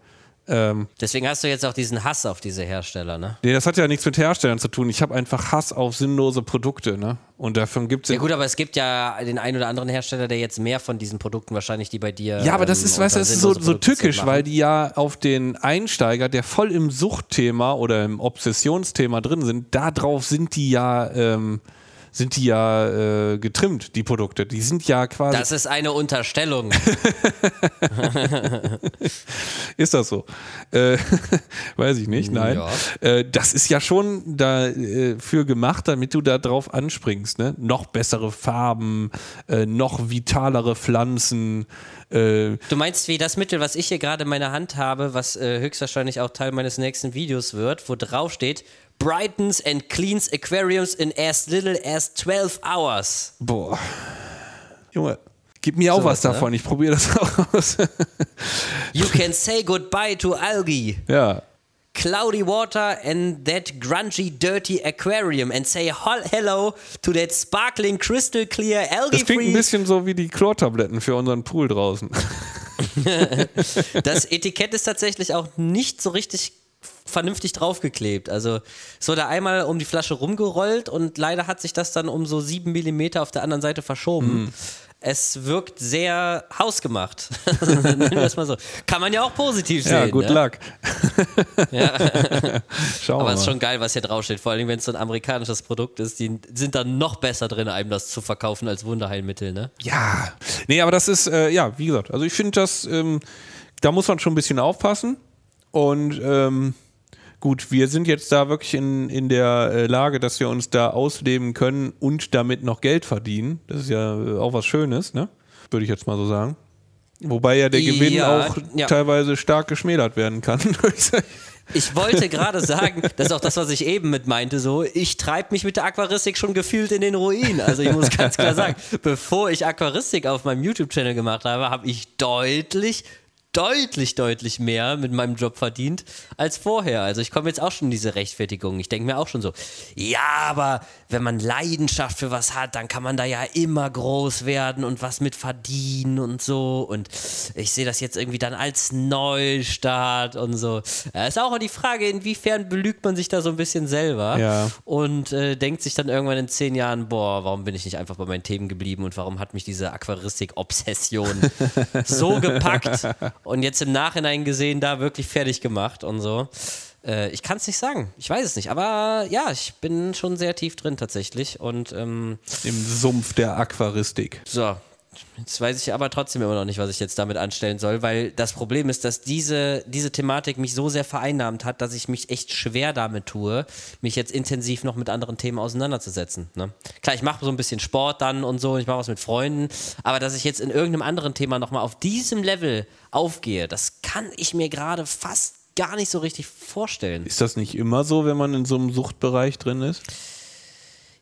Ähm, Deswegen hast du jetzt auch diesen Hass auf diese Hersteller, ne? nee, das hat ja nichts mit Herstellern zu tun. Ich habe einfach Hass auf sinnlose Produkte, ne? Und davon gibt es Ja gut, aber es gibt ja den einen oder anderen Hersteller, der jetzt mehr von diesen Produkten wahrscheinlich, die bei dir. Ja, aber das ähm, ist, weißt du, das ist so, so tückisch, weil die ja auf den Einsteiger, der voll im Suchtthema oder im Obsessionsthema drin sind, darauf sind die ja, ähm, sind die ja äh, getrimmt, die Produkte. Die sind ja quasi. Das ist eine Unterstellung. [laughs] Ist das so? Äh, [laughs] weiß ich nicht, nein. Ja. Äh, das ist ja schon dafür gemacht, damit du da drauf anspringst. Ne? Noch bessere Farben, äh, noch vitalere Pflanzen. Äh, Du meinst wie das Mittel, was ich hier gerade in meiner Hand habe, was äh, höchstwahrscheinlich auch Teil meines nächsten Videos wird, wo drauf steht, brightens and cleans aquariums in as little as 12 hours. boah. Junge, gib mir auch Sowas, was davon. Ich probiere das auch [laughs] aus. You can say goodbye to algae, ja. cloudy water and that grungy, dirty aquarium and say hello to that sparkling, crystal clear, Das klingt ein bisschen so wie die Chlortabletten für unseren Pool draußen. [laughs] Das Etikett ist tatsächlich auch nicht so richtig vernünftig draufgeklebt. Also es wurde einmal um die Flasche rumgerollt und leider hat sich das dann um so sieben Millimeter auf der anderen Seite verschoben. Hm. Es wirkt sehr hausgemacht. [laughs] Nennen wir es mal so. Kann man ja auch positiv sehen. ja, good ne? luck. [laughs] Schauen Aber es ist schon geil, was hier draufsteht. Vor allem, wenn es so ein amerikanisches Produkt ist, die sind dann noch besser drin, einem das zu verkaufen als Wunderheilmittel, ne? Ja, nee, aber das ist, äh, ja, wie gesagt, also ich finde das, ähm, da muss man schon ein bisschen aufpassen. Und ähm, gut, wir sind jetzt da wirklich in, in der äh, Lage, dass wir uns da ausleben können und damit noch Geld verdienen. Das ist ja äh, auch was Schönes, ne? Würde ich jetzt mal so sagen. Wobei ja der Gewinn Ja, auch ja. teilweise stark geschmälert werden kann. [laughs] Ich wollte gerade sagen, das ist auch das, was ich eben mit meinte, so, ich treibe mich mit der Aquaristik schon gefühlt in den Ruin. Also ich muss ganz klar sagen, bevor ich Aquaristik auf meinem YouTube-Channel gemacht habe, habe ich deutlich, deutlich, deutlich mehr mit meinem Job verdient als vorher. Also ich komme jetzt auch schon in diese Rechtfertigung. Ich denke mir auch schon so, ja, aber wenn man Leidenschaft für was hat, dann kann man da ja immer groß werden und was mit verdienen und so. Und ich sehe das jetzt irgendwie dann als Neustart und so. Ja, ist auch die Frage, inwiefern belügt man sich da so ein bisschen selber Ja. und äh, denkt sich dann irgendwann in zehn Jahren, boah, warum bin ich nicht einfach bei meinen Themen geblieben und warum hat mich diese Aquaristik-Obsession [laughs] so gepackt und jetzt im Nachhinein gesehen da wirklich fertig gemacht und so. Äh, ich kann es nicht sagen. Ich weiß es nicht. Aber ja, ich bin schon sehr tief drin tatsächlich. Und ähm, Im Sumpf der Aquaristik. so. Jetzt weiß ich aber trotzdem immer noch nicht, was ich jetzt damit anstellen soll, weil das Problem ist, dass diese, diese Thematik mich so sehr vereinnahmt hat, dass ich mich echt schwer damit tue, mich jetzt intensiv noch mit anderen Themen auseinanderzusetzen. Ne? Klar, ich mache so ein bisschen Sport dann und so, ich mache was mit Freunden, aber dass ich jetzt in irgendeinem anderen Thema nochmal auf diesem Level aufgehe, das kann ich mir gerade fast gar nicht so richtig vorstellen. Ist das nicht immer so, wenn man in so einem Suchtbereich drin ist?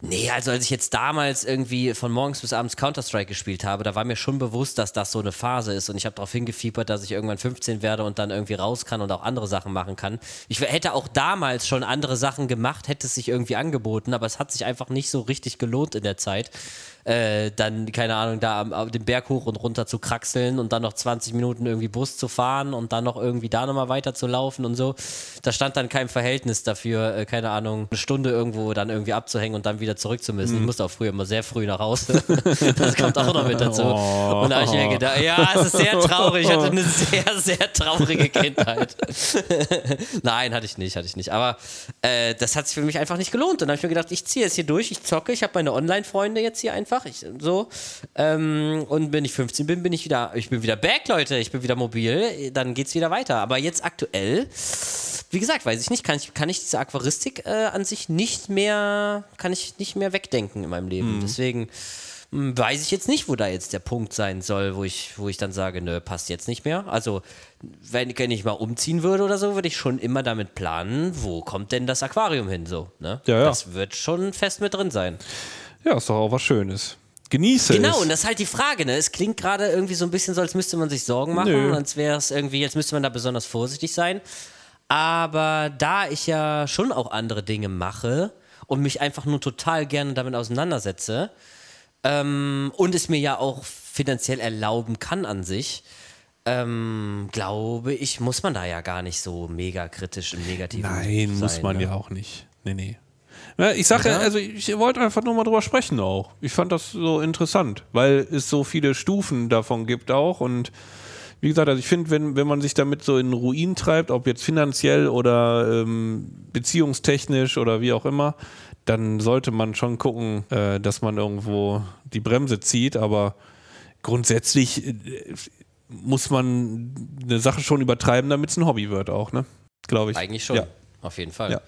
Nee, also als ich jetzt damals irgendwie von morgens bis abends Counter-Strike gespielt habe, da war mir schon bewusst, dass das so eine Phase ist und ich habe darauf hingefiebert, dass ich irgendwann 15 werde und dann irgendwie raus kann und auch andere Sachen machen kann. Ich hätte auch damals schon andere Sachen gemacht, hätte es sich irgendwie angeboten, aber es hat sich einfach nicht so richtig gelohnt in der Zeit. Äh, dann, keine Ahnung, da am, am den Berg hoch und runter zu kraxeln und dann noch 20 Minuten irgendwie Bus zu fahren und dann noch irgendwie da nochmal weiter zu laufen und so. Da stand dann kein Verhältnis dafür, äh, keine Ahnung, eine Stunde irgendwo dann irgendwie abzuhängen und dann wieder zurück zu müssen. Ich musste auch früher immer sehr früh nach Hause. [laughs] Das kommt auch noch mit dazu. Und da habe ich mir gedacht, ja, es ist sehr traurig. Ich hatte eine [laughs] sehr, sehr traurige Kindheit. [laughs] Nein, hatte ich nicht, hatte ich nicht. Aber äh, das hat sich für mich einfach nicht gelohnt. Und dann habe ich mir gedacht, ich ziehe jetzt hier durch, ich zocke, ich habe meine Online-Freunde jetzt hier einfach. Ich, so. Ähm, und wenn ich 15 bin, bin ich wieder, ich bin wieder back, Leute. Ich bin wieder mobil. Dann geht es wieder weiter. Aber jetzt aktuell, wie gesagt, weiß ich nicht, kann ich, kann ich diese Aquaristik äh, an sich nicht mehr, kann ich nicht mehr wegdenken in meinem Leben. Deswegen hm, weiß ich jetzt nicht, wo da jetzt der Punkt sein soll, wo ich, wo ich dann sage, nö, passt jetzt nicht mehr. Also, wenn, wenn ich mal umziehen würde oder so, würde ich schon immer damit planen, wo kommt denn das Aquarium hin, so, ne? Ja, ja. Das wird schon fest mit drin sein. Ja, ist doch auch was Schönes. Genieße Genau, es. und das ist halt die Frage, ne? Es klingt gerade irgendwie so ein bisschen so, als müsste man sich Sorgen machen, Nö. als wäre es irgendwie, jetzt müsste man da besonders vorsichtig sein. Aber da ich ja schon auch andere Dinge mache und mich einfach nur total gerne damit auseinandersetze ähm, und es mir ja auch finanziell erlauben kann an sich, ähm, glaube ich, muss man da ja gar nicht so mega kritisch Negativen Nein, sein. muss man ne? ja auch nicht. Nee, nee. Ja, ich sage ja, also ich wollte einfach nur mal drüber sprechen auch. Ich fand das so interessant, weil es so viele Stufen davon gibt auch und wie gesagt, also ich finde, wenn, wenn man sich damit so in Ruin treibt, ob jetzt finanziell oder ähm, beziehungstechnisch oder wie auch immer, dann sollte man schon gucken, äh, dass man irgendwo die Bremse zieht, aber grundsätzlich äh, muss man eine Sache schon übertreiben, damit es ein Hobby wird auch, ne? Glaube ich. Eigentlich schon, Ja. auf jeden Fall. Ja.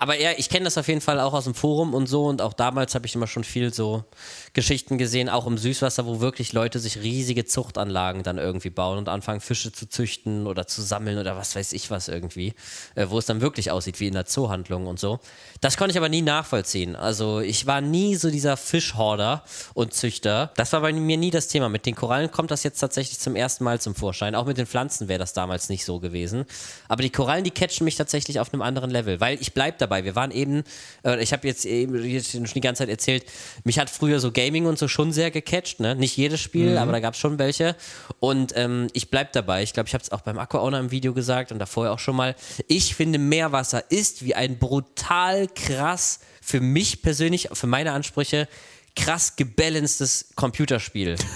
Aber ja, ich kenne das auf jeden Fall auch aus dem Forum und so und auch damals habe ich immer schon viel so Geschichten gesehen, auch im Süßwasser, wo wirklich Leute sich riesige Zuchtanlagen dann irgendwie bauen und anfangen Fische zu züchten oder zu sammeln oder was weiß ich was irgendwie, äh, wo es dann wirklich aussieht wie in der Zoohandlung und so. Das konnte ich aber nie nachvollziehen. Also ich war nie so dieser Fischhorder und Züchter. Das war bei mir nie das Thema. Mit den Korallen kommt das jetzt tatsächlich zum ersten Mal zum Vorschein. Auch mit den Pflanzen wäre das damals nicht so gewesen. Aber die Korallen, die catchen mich tatsächlich auf einem anderen Level, weil ich bleib dabei. Wir waren eben, äh, ich habe jetzt eben jetzt schon die ganze Zeit erzählt, mich hat früher so Gaming und so schon sehr gecatcht. Ne? Nicht jedes Spiel, aber da gab es schon welche. Und ähm, ich bleib dabei. Ich glaube, ich habe es auch beim Aqua Owner im Video gesagt und davor auch schon mal. Ich finde, Meerwasser ist wie ein brutal krass, für mich persönlich, für meine Ansprüche, krass gebalanced Computerspiel. [laughs]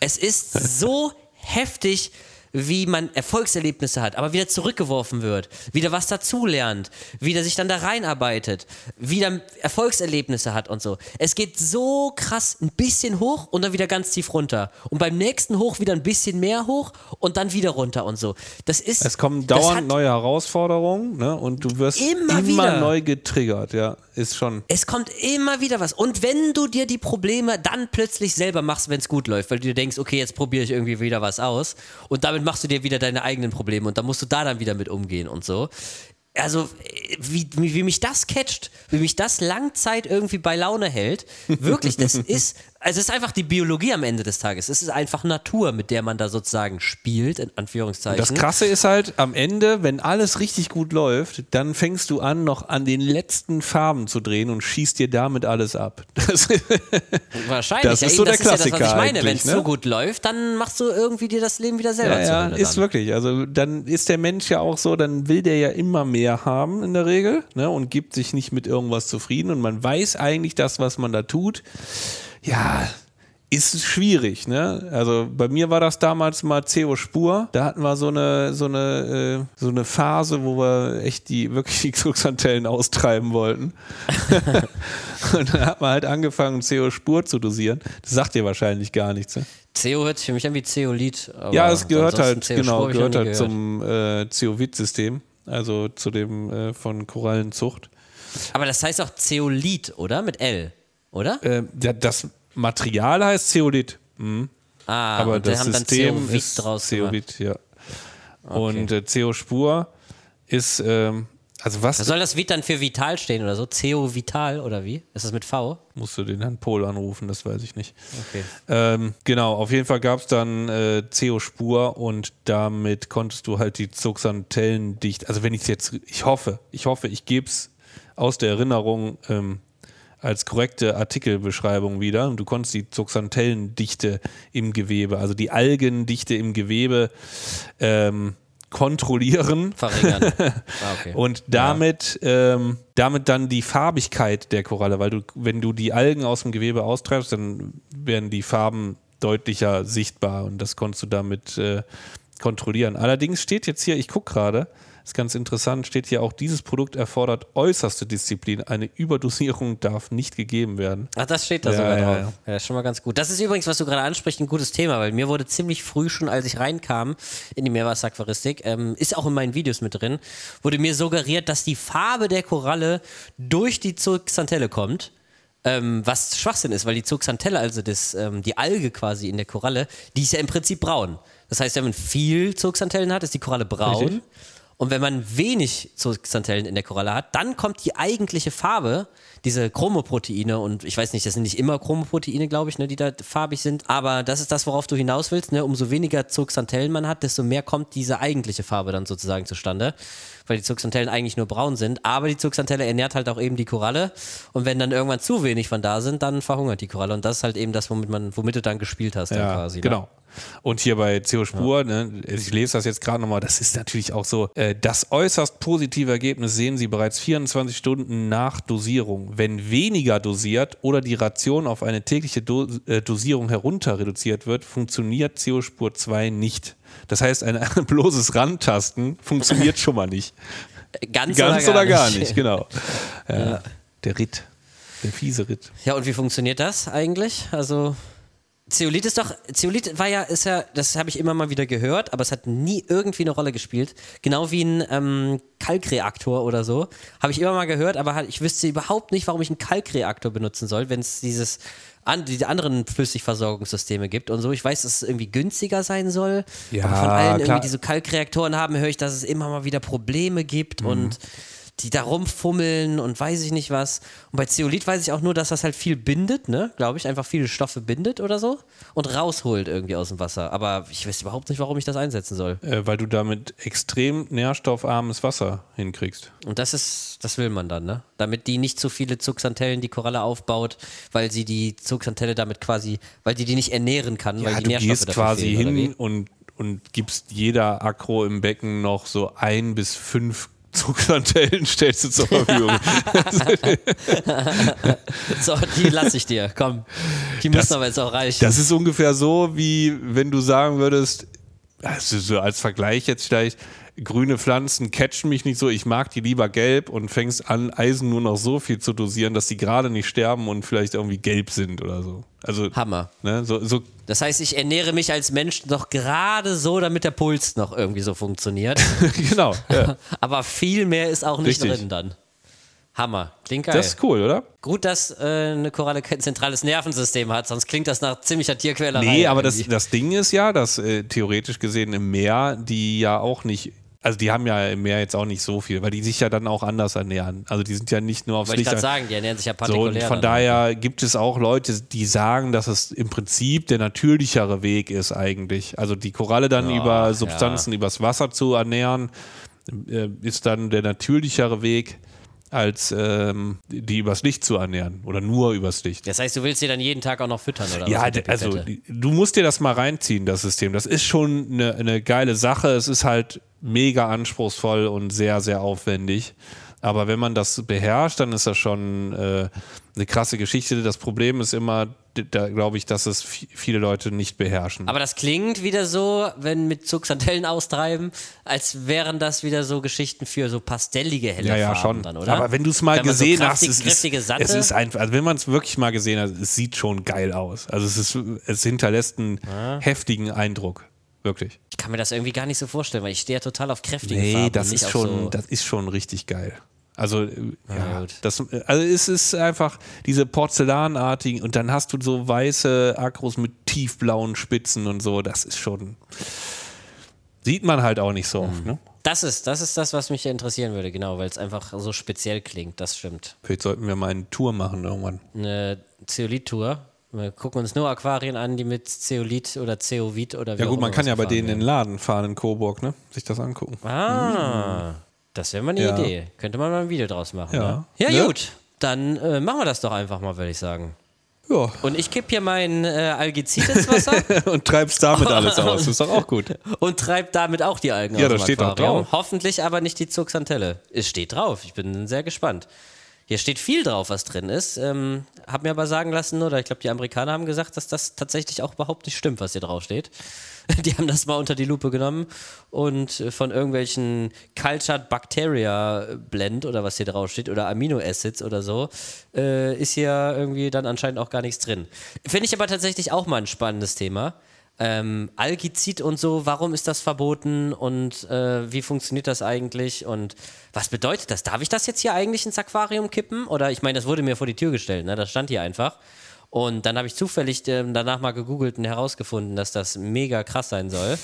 Es ist so heftig, wie man Erfolgserlebnisse hat, aber wieder zurückgeworfen wird, wieder was dazulernt, wieder sich dann da reinarbeitet, wieder Erfolgserlebnisse hat und so. Es geht so krass ein bisschen hoch und dann wieder ganz tief runter. Und beim nächsten hoch wieder ein bisschen mehr hoch und dann wieder runter und so. Das ist. Es kommen dauernd neue Herausforderungen ne? und du wirst Immer immer, wieder. neu getriggert, ja. Ist schon. Es kommt immer wieder was. Und wenn du dir die Probleme dann plötzlich selber machst, wenn es gut läuft, weil du dir denkst, okay, jetzt probiere ich irgendwie wieder was aus und damit machst du dir wieder deine eigenen Probleme und dann musst du da dann wieder mit umgehen und so. Also, wie, wie, wie mich das catcht, wie mich das Langzeit irgendwie bei Laune hält, wirklich, das [laughs] ist, also es ist einfach die Biologie am Ende des Tages. Es ist einfach Natur, mit der man da sozusagen spielt, in Anführungszeichen. Das Krasse ist halt, am Ende, wenn alles richtig gut läuft, dann fängst du an, noch an den letzten Farben zu drehen und schießt dir damit alles ab. [laughs] Das, Wahrscheinlich. Das ja, ist so das der ist ja das, was ich Klassiker meine. Wenn es ne? so gut läuft, dann machst du irgendwie dir das Leben wieder selber ja, zur ja, ist dann. wirklich. Also dann ist der Mensch ja auch so, dann will der ja immer mehr haben in der Regel ne, und gibt sich nicht mit irgendwas zufrieden und man weiß eigentlich, das, was man da tut, ja, ist schwierig, ne? Also bei mir war das damals mal CO Spur. Da hatten wir so eine so eine äh, so eine Phase, wo wir echt die wirklich die Xuxantellen austreiben wollten. [laughs] und dann hat man halt angefangen CO Spur zu dosieren. Das sagt dir wahrscheinlich gar nichts. Ne? CO hört sich für mich an wie aber Ja, es gehört halt, genau, gehört halt gehört. zum äh, Zeovit-System, also zu dem äh, von Korallenzucht. Aber das heißt auch Zeolit, oder? Mit L, oder? Äh, ja, das Material heißt Zeolit, mhm. Ah, aber das System ist draus gemacht. Zeolit, ja. Und äh, CO-Spur ist, ähm, also was soll das Vit dann für Vital stehen oder so? Zeo Vital oder wie? Ist das mit V? musst du den Herrn Pohl anrufen, das weiß ich nicht. Okay. Ähm, genau, auf jeden Fall gab es dann äh, CO-Spur und damit konntest du halt die Zuxantellen dicht, also wenn ich es jetzt, ich hoffe, ich hoffe, ich gebe es aus der Erinnerung ähm, als korrekte Artikelbeschreibung wieder. Und du konntest die Zuxantellendichte im Gewebe, also die Algendichte im Gewebe, ähm, kontrollieren Verringern. [laughs] Ah, okay. und damit, ähm, damit dann die Farbigkeit der Koralle, weil du, wenn du die Algen aus dem Gewebe austreibst, dann werden die Farben deutlicher sichtbar und das konntest du damit äh, kontrollieren. Allerdings steht jetzt hier, ich gucke gerade, ist ganz interessant, steht hier auch, dieses Produkt erfordert äußerste Disziplin. Eine Überdosierung darf nicht gegeben werden. Ach, das steht da Ja, sogar ja, drauf. ja. Ja. das ist schon mal ganz gut. Das ist übrigens, was du gerade ansprichst, ein gutes Thema, weil mir wurde ziemlich früh schon, als ich reinkam in die Meerwasseraquaristik, ähm, ist auch in meinen Videos mit drin, wurde mir suggeriert, dass die Farbe der Koralle durch die Zooxanthelle kommt. Ähm, was Schwachsinn ist, weil die Zooxanthelle, also das, ähm, die Alge quasi in der Koralle, die ist ja im Prinzip braun. Das heißt, wenn man viel Zooxanthellen hat, ist die Koralle braun. Richtig. Und wenn man wenig Zooxanthellen in der Koralle hat, dann kommt die eigentliche Farbe, diese Chromoproteine und ich weiß nicht, das sind nicht immer Chromoproteine, glaube ich, ne, die da farbig sind, aber das ist das, worauf du hinaus willst. Ne? Umso weniger Zooxanthellen man hat, desto mehr kommt diese eigentliche Farbe dann sozusagen zustande, weil die Zooxanthellen eigentlich nur braun sind, aber die Zooxanthelle ernährt halt auch eben die Koralle und wenn dann irgendwann zu wenig von da sind, dann verhungert die Koralle und das ist halt eben das, womit, man, womit du dann gespielt hast dann Ja, quasi. Ne? Und hier bei CO Spur, ne, ich lese das jetzt gerade nochmal, das ist natürlich auch so, äh, das äußerst positive Ergebnis sehen Sie bereits 24 Stunden nach Dosierung. Wenn weniger dosiert oder die Ration auf eine tägliche Do äh, Dosierung herunter reduziert wird, funktioniert CO Spur 2 nicht. Das heißt, ein, [laughs] ein bloßes Rantasten funktioniert schon mal nicht. Ganz, Ganz oder gar nicht, genau. Ja, Der Ritt, der fiese Ritt. Ja, und wie funktioniert das eigentlich? Also Zeolit ist doch, Zeolit war ja, ist ja, das habe ich immer mal wieder gehört, aber es hat nie irgendwie eine Rolle gespielt. Genau wie ein ähm, Kalkreaktor oder so. Habe ich immer mal gehört, aber halt, ich wüsste überhaupt nicht, warum ich einen Kalkreaktor benutzen soll, wenn es dieses an, diese anderen Flüssigversorgungssysteme gibt und so. Ich weiß, dass es irgendwie günstiger sein soll. Ja, aber von allen klar. irgendwie, die so Kalkreaktoren haben, höre ich, dass es immer mal wieder Probleme gibt Mhm. und die da rumfummeln und weiß ich nicht was. Und bei Zeolit weiß ich auch nur, dass das halt viel bindet, ne? Glaube ich, einfach viele Stoffe bindet oder so und rausholt irgendwie aus dem Wasser. Aber ich weiß überhaupt nicht, warum ich das einsetzen soll. Äh, weil du damit extrem nährstoffarmes Wasser hinkriegst. Und das ist, das will man dann, ne? Damit die nicht so viele Zooxanthellen die Koralle aufbaut, weil sie die Zooxanthelle damit quasi, weil die die nicht ernähren kann, weil Ja, die du Nährstoffe gehst dafür quasi fehlen, hin und, und gibst jeder Akro im Becken noch so ein bis fünf Zugantellen stellst du zur Verfügung. [laughs] So, die lasse ich dir. Komm. Die Das- müssen aber jetzt auch reichen. Das ist ungefähr so, wie wenn du sagen würdest, also so als Vergleich jetzt vielleicht, grüne Pflanzen catchen mich nicht so, ich mag die lieber gelb und fängst an, Eisen nur noch so viel zu dosieren, dass die gerade nicht sterben und vielleicht irgendwie gelb sind oder so. Also, Hammer. ne, so, so Das heißt, ich ernähre mich als Mensch noch gerade so, damit der Puls noch irgendwie so funktioniert. [laughs] genau. Ja. [laughs] Aber viel mehr ist auch nicht Richtig. drin dann. Hammer. Klingt geil. Das ist cool, oder? Gut, dass äh, eine Koralle kein zentrales Nervensystem hat, sonst klingt das nach ziemlicher Tierquälerei. Nee, aber das, das Ding ist ja, dass äh, theoretisch gesehen im Meer die ja auch nicht, also die haben ja im Meer jetzt auch nicht so viel, weil die sich ja dann auch anders ernähren. Also die sind ja nicht nur aufs Wollte ich Licht. gerade sagen, die ernähren sich ja so, partikulär. und von dann. daher gibt es auch Leute, die sagen, dass es im Prinzip der natürlichere Weg ist eigentlich. Also die Koralle dann Ja, über Substanzen übers Wasser zu ernähren, äh, ist dann der natürlichere Weg, als ähm, die übers Licht zu ernähren oder nur übers Licht. Das heißt, du willst sie dann jeden Tag auch noch füttern, oder Ja, also du musst dir das mal reinziehen, das System. Das ist schon eine, eine geile Sache. Es ist halt mega anspruchsvoll und sehr, sehr aufwendig. Aber wenn man das beherrscht, dann ist das schon äh, eine krasse Geschichte. Das Problem ist immer, da glaube ich, dass es vi- viele Leute nicht beherrschen. Aber das klingt wieder so, wenn mit Zugsantellen austreiben, als wären das wieder so Geschichten für so pastellige helle ja, ja, schon. dann, oder? Aber wenn du es mal Wenn man so gesehen kraftig- hast, es kräftige ist, es ist einfach, also wenn man es wirklich mal gesehen hat, es sieht schon geil aus. Also es ist, es hinterlässt einen heftigen Eindruck. Wirklich. ich kann mir das irgendwie gar nicht so vorstellen, weil ich stehe ja total auf kräftige Nee, Farben. das ist auf schon, so das ist schon richtig geil. Also, äh, ja, das, also es ist einfach diese Porzellanartigen und dann hast du so weiße Akros mit tiefblauen Spitzen und so. Das ist schon, sieht man halt auch nicht so oft. Ne? Das ist, das ist das, was mich interessieren würde, genau, weil es einfach so speziell klingt. Das stimmt. Vielleicht sollten wir mal eine Tour machen irgendwann. Eine Zeolit-Tour. Wir gucken uns nur Aquarien an, die mit Zeolit oder Zeovit oder wie Ja gut, man kann ja bei denen in den Laden fahren in Coburg, ne? Sich das angucken. Ah, das wäre mal eine Ja. Idee. Könnte man mal ein Video draus machen. Ja. Ne? Ja, Ne? gut. Dann äh, machen wir das doch einfach mal, würde ich sagen. Ja. Und ich kipp hier mein äh, Algizid ins [laughs] Wasser Und treibst damit alles aus. Das ist doch auch gut. und treib damit auch die Algen Ja, aus das dem steht auch Aquarium. drauf. Hoffentlich aber nicht die Zuxantelle. Es steht drauf. Ich bin sehr gespannt. Hier steht viel drauf, was drin ist. Ähm, hab mir aber sagen lassen, oder ich glaube, die Amerikaner haben gesagt, dass das tatsächlich auch überhaupt nicht stimmt, was hier drauf steht. [laughs] Die haben das mal unter die Lupe genommen und äh, von irgendwelchen Cultured Bacteria Blend oder was hier drauf steht oder Amino Acids oder so, äh, ist hier irgendwie dann anscheinend auch gar nichts drin. Finde ich aber tatsächlich auch mal ein spannendes Thema. Ähm, Algizid und so, warum ist das verboten und äh, wie funktioniert das eigentlich und was bedeutet das? Darf ich das jetzt hier eigentlich ins Aquarium kippen? Oder ich meine, das wurde mir vor die Tür gestellt, ne? das stand hier einfach. Und dann habe ich zufällig ähm, danach mal gegoogelt und herausgefunden, dass das mega krass sein soll.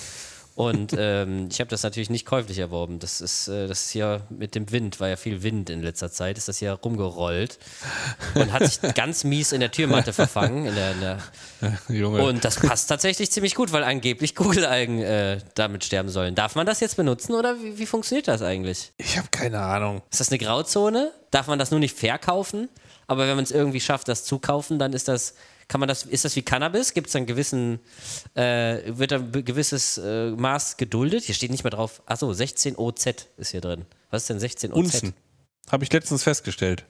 Und ähm, ich habe das natürlich nicht käuflich erworben. Das ist, äh, das ist hier mit dem Wind, war ja viel Wind in letzter Zeit, ist das hier rumgerollt und hat sich ganz mies in der Türmatte verfangen. In der, in der [laughs] Junge. und das passt tatsächlich ziemlich gut, weil angeblich Kugelalgen äh, damit sterben sollen. Darf man das jetzt benutzen oder wie, wie funktioniert das eigentlich? ich habe keine Ahnung. Ist das eine Grauzone? Darf man das nur nicht verkaufen? Aber wenn man es irgendwie schafft, das zu kaufen, dann ist das, kann man das, ist das wie Cannabis? Gibt es dann gewissen, äh, wird dann ein gewisses äh, Maß geduldet? Hier steht nicht mehr drauf. Achso, 16 OZ ist hier drin. Was ist denn 16 OZ? Unzen. Habe ich letztens festgestellt.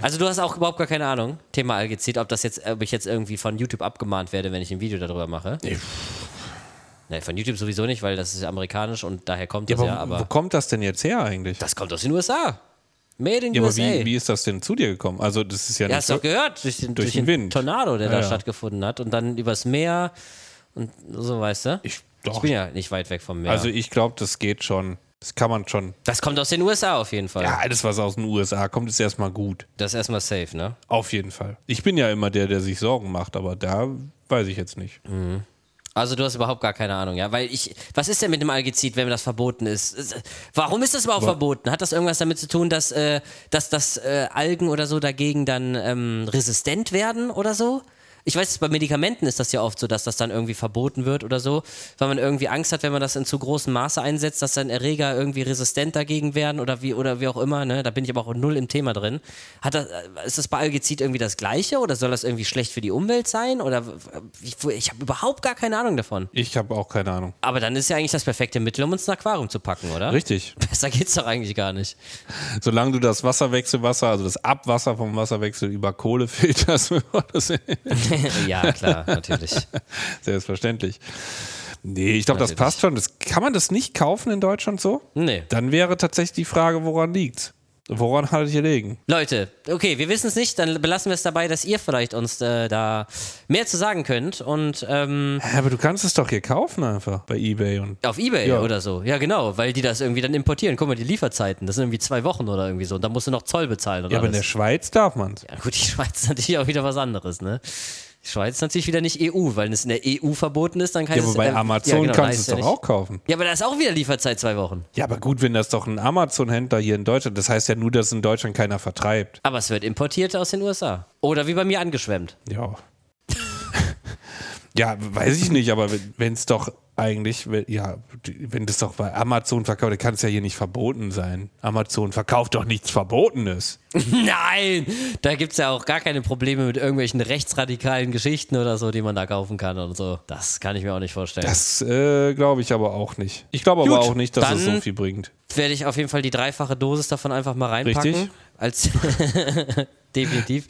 Also du hast auch überhaupt gar keine Ahnung, Thema Algezid, ob das jetzt, ob ich jetzt irgendwie von YouTube abgemahnt werde, wenn ich ein Video darüber mache. Nee. Nee, von YouTube sowieso nicht, weil das ist amerikanisch und daher kommt Ja, das aber, ja, aber wo kommt das denn jetzt her eigentlich? das kommt aus den USA. Made in ja, aber USA. wie, wie ist das denn zu dir gekommen? Also, das ist ja, Ja, nicht hast du so. gehört, durch den, Durch durch den den. Tornado, der Ja, da ja. stattgefunden hat und dann übers Meer und so, weißt du? Ich, Ich doch. bin ja nicht weit weg vom Meer. Also, ich glaube, das geht schon. Das kann man schon. das kommt aus den USA auf jeden Fall. Ja, alles, was aus den USA kommt, ist erstmal gut. Das ist erstmal safe, ne? Auf jeden Fall. Ich bin ja immer der, der sich Sorgen macht, aber da weiß ich jetzt nicht. Also du hast überhaupt gar keine Ahnung, ja? Weil ich, was ist denn mit dem Algezid, wenn das verboten ist? Warum ist das überhaupt verboten? Hat das irgendwas damit zu tun, dass, äh, dass, dass äh, Algen oder so dagegen dann ähm, resistent werden oder so? Ich weiß, bei Medikamenten ist das ja oft so, dass das dann irgendwie verboten wird oder so, weil man irgendwie Angst hat, wenn man das in zu großem Maße einsetzt, dass dann Erreger irgendwie resistent dagegen werden oder wie oder wie auch immer. Ne? Da bin ich aber auch null im Thema drin. Hat das, äh, ist das bei Algezid irgendwie das Gleiche oder soll das irgendwie schlecht für die Umwelt sein? Oder ich, ich habe überhaupt gar keine Ahnung davon. Ich habe auch keine Ahnung. Aber dann ist ja eigentlich das perfekte Mittel, um uns ein Aquarium zu packen, oder? Richtig. [laughs] Besser geht's doch eigentlich gar nicht. Solange du das Wasserwechselwasser, also das Abwasser vom Wasserwechsel über Kohle filterst, [laughs] das [laughs] [laughs] ja, klar, natürlich. selbstverständlich. Nee, ich glaube, das passt schon. Das, kann man das nicht kaufen in Deutschland so? Nee. Dann wäre tatsächlich die Frage, woran liegt's? Woran hat es gelegen? Leute, okay, wir wissen es nicht, dann belassen wir es dabei, dass ihr vielleicht uns äh, da mehr zu sagen könnt und ähm, Hä, Aber du kannst es doch hier kaufen einfach bei Ebay und auf Ebay Ja. oder so. Ja, genau, weil die das irgendwie dann importieren. Guck mal, die Lieferzeiten, das sind irgendwie zwei Wochen oder irgendwie so. Und da musst du noch Zoll bezahlen oder ja, aber in der alles. Schweiz darf man's. Ja, gut, die [laughs] Schweiz ist natürlich auch wieder was anderes, ne? Schweiz ist natürlich wieder nicht EU, weil es in der EU verboten ist, dann kann Ja, es aber bei ähm, Amazon ja, genau, kannst du es ja doch nicht. auch kaufen. Ja, aber da ist auch wieder Lieferzeit zwei Wochen. Ja, aber gut, wenn das doch ein Amazon-Händler hier in Deutschland, das heißt ja nur, dass in Deutschland keiner vertreibt. Aber es wird importiert aus den USA. Oder wie bei mir angeschwemmt. Ja. Ja, weiß ich nicht, aber wenn es doch eigentlich, wenn- ja, wenn das doch bei Amazon verkauft, dann kann es ja hier nicht verboten sein. Amazon verkauft doch nichts Verbotenes. [laughs] Nein! Da gibt es ja auch gar keine Probleme mit irgendwelchen rechtsradikalen Geschichten oder so, die man da kaufen kann und so. Das kann ich mir auch nicht vorstellen. Das äh, glaube ich aber auch nicht. Ich glaube aber auch nicht, dass es so viel bringt. werde ich auf jeden Fall die dreifache Dosis davon einfach mal reinpacken. Richtig. Als [laughs] definitiv.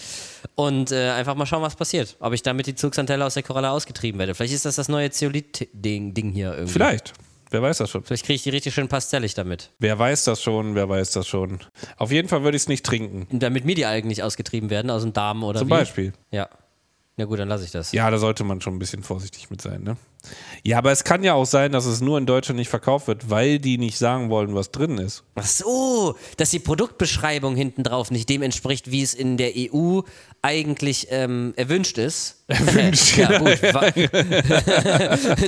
Und äh, einfach mal schauen, was passiert. Ob ich damit die Zugsantelle aus der Koralle ausgetrieben werde. Vielleicht ist das das neue Zeolit-Ding Ding hier irgendwie. Vielleicht. Wer weiß das schon? Vielleicht kriege ich die richtig schön pastellig damit. Wer weiß das schon? Wer weiß das schon? Auf jeden Fall würde ich es nicht trinken. Damit mir die Algen nicht ausgetrieben werden aus dem Darm oder Zum wie? Beispiel. Ja. Ja gut, dann lasse ich das. Ja, da sollte man schon ein bisschen vorsichtig mit sein, ne? Ja, aber es kann ja auch sein, dass es nur in Deutschland nicht verkauft wird, weil die nicht sagen wollen, was drin ist. Ach so, dass die Produktbeschreibung hinten drauf nicht dem entspricht, wie es in der EU eigentlich ähm, erwünscht ist. [laughs] Erwünscht, ja, gut. wa- [laughs]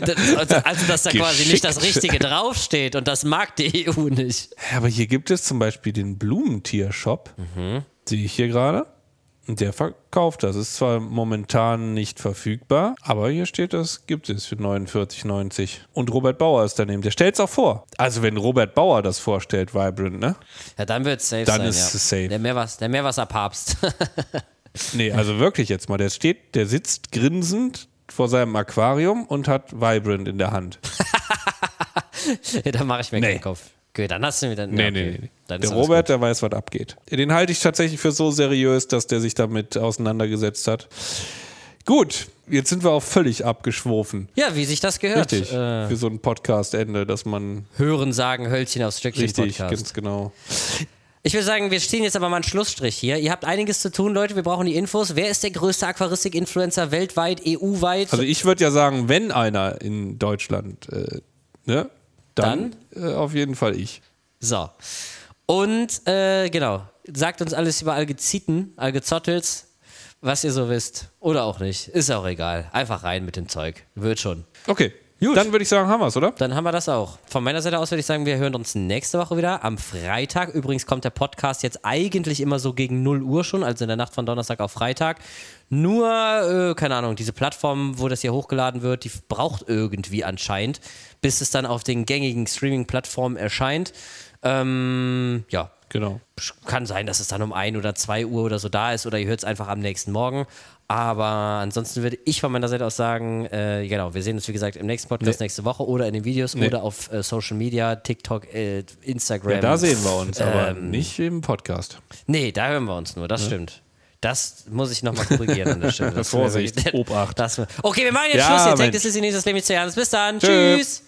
Das- also, dass da quasi nicht das Geschickt. Richtige draufsteht und das mag die EU nicht. Ja, Aber hier gibt es zum Beispiel den Blumentiershop. Sehe ich hier gerade. Der verkauft das. Ist zwar momentan nicht verfügbar, aber hier steht, das gibt es für 49,90. Und Robert Bauer ist daneben. Der stellt es auch vor. Also wenn Robert Bauer das vorstellt, Vibrant, ne? Ja, dann wird es safe Dann sein. ist ja. es safe. Der, Meerwas, der Meerwasserpapst. [laughs] Nee, also wirklich jetzt mal. Der steht, der sitzt grinsend vor seinem Aquarium und hat Vibrant in der Hand. [laughs] ja, da mache ich mir Nee. keinen Kopf. Okay, dann hast du mir dann. Nee, ja, nee, okay. nee. Dann Der Robert, gut. der weiß, was abgeht. Den halte ich tatsächlich für so seriös, dass der sich damit auseinandergesetzt hat. Gut, jetzt sind wir auch völlig abgeschwofen. Ja, wie sich das gehört. Richtig. Äh, Für so ein Podcast-Ende, dass man hören, sagen, Hölzchen aufs Stöckchen richtig, Podcast. ganz genau. Ich würde sagen, wir stehen jetzt aber mal einen Schlussstrich hier. Ihr habt einiges zu tun, Leute. Wir brauchen die Infos. Wer ist der größte Aquaristik-Influencer weltweit, EU-weit? Also ich würde ja sagen, wenn einer in Deutschland, äh, ne, dann, Äh, auf jeden Fall ich. So. Und äh, genau, sagt uns alles über Algeziten, Algezottels, was ihr so wisst. Oder auch nicht. Ist auch egal. Einfach rein mit dem Zeug. Wird schon. Okay, Gut. dann würde ich sagen, haben wir es, oder? Dann haben wir das auch. Von meiner Seite aus würde ich sagen, wir hören uns nächste Woche wieder am Freitag. Übrigens kommt der Podcast jetzt eigentlich immer so gegen 0 Uhr schon, also in der Nacht von Donnerstag auf Freitag. Nur, äh, keine Ahnung, diese Plattform, wo das hier hochgeladen wird, die braucht irgendwie anscheinend, bis es dann auf den gängigen Streaming-Plattformen erscheint. Ähm, ja, Genau. kann sein, dass es dann um 1 oder 2 Uhr oder so da ist oder ihr hört es einfach am nächsten Morgen. Aber ansonsten würde ich von meiner Seite aus sagen, äh, genau, wir sehen uns wie gesagt im nächsten Podcast Nee. nächste Woche oder in den Videos Nee. oder auf äh, Social Media, TikTok, äh, Instagram. Ja, da sehen wir uns, aber Ähm, nicht im Podcast. Nee, da hören wir uns nur, das stimmt. Das muss ich nochmal korrigieren an der Stelle. [laughs] Vorsicht, Obacht. Das, okay, wir machen jetzt Ja, Schluss. Jetzt denkt, das ist die nächste Leben zu ernst. Bis dann. Tschö. Tschüss.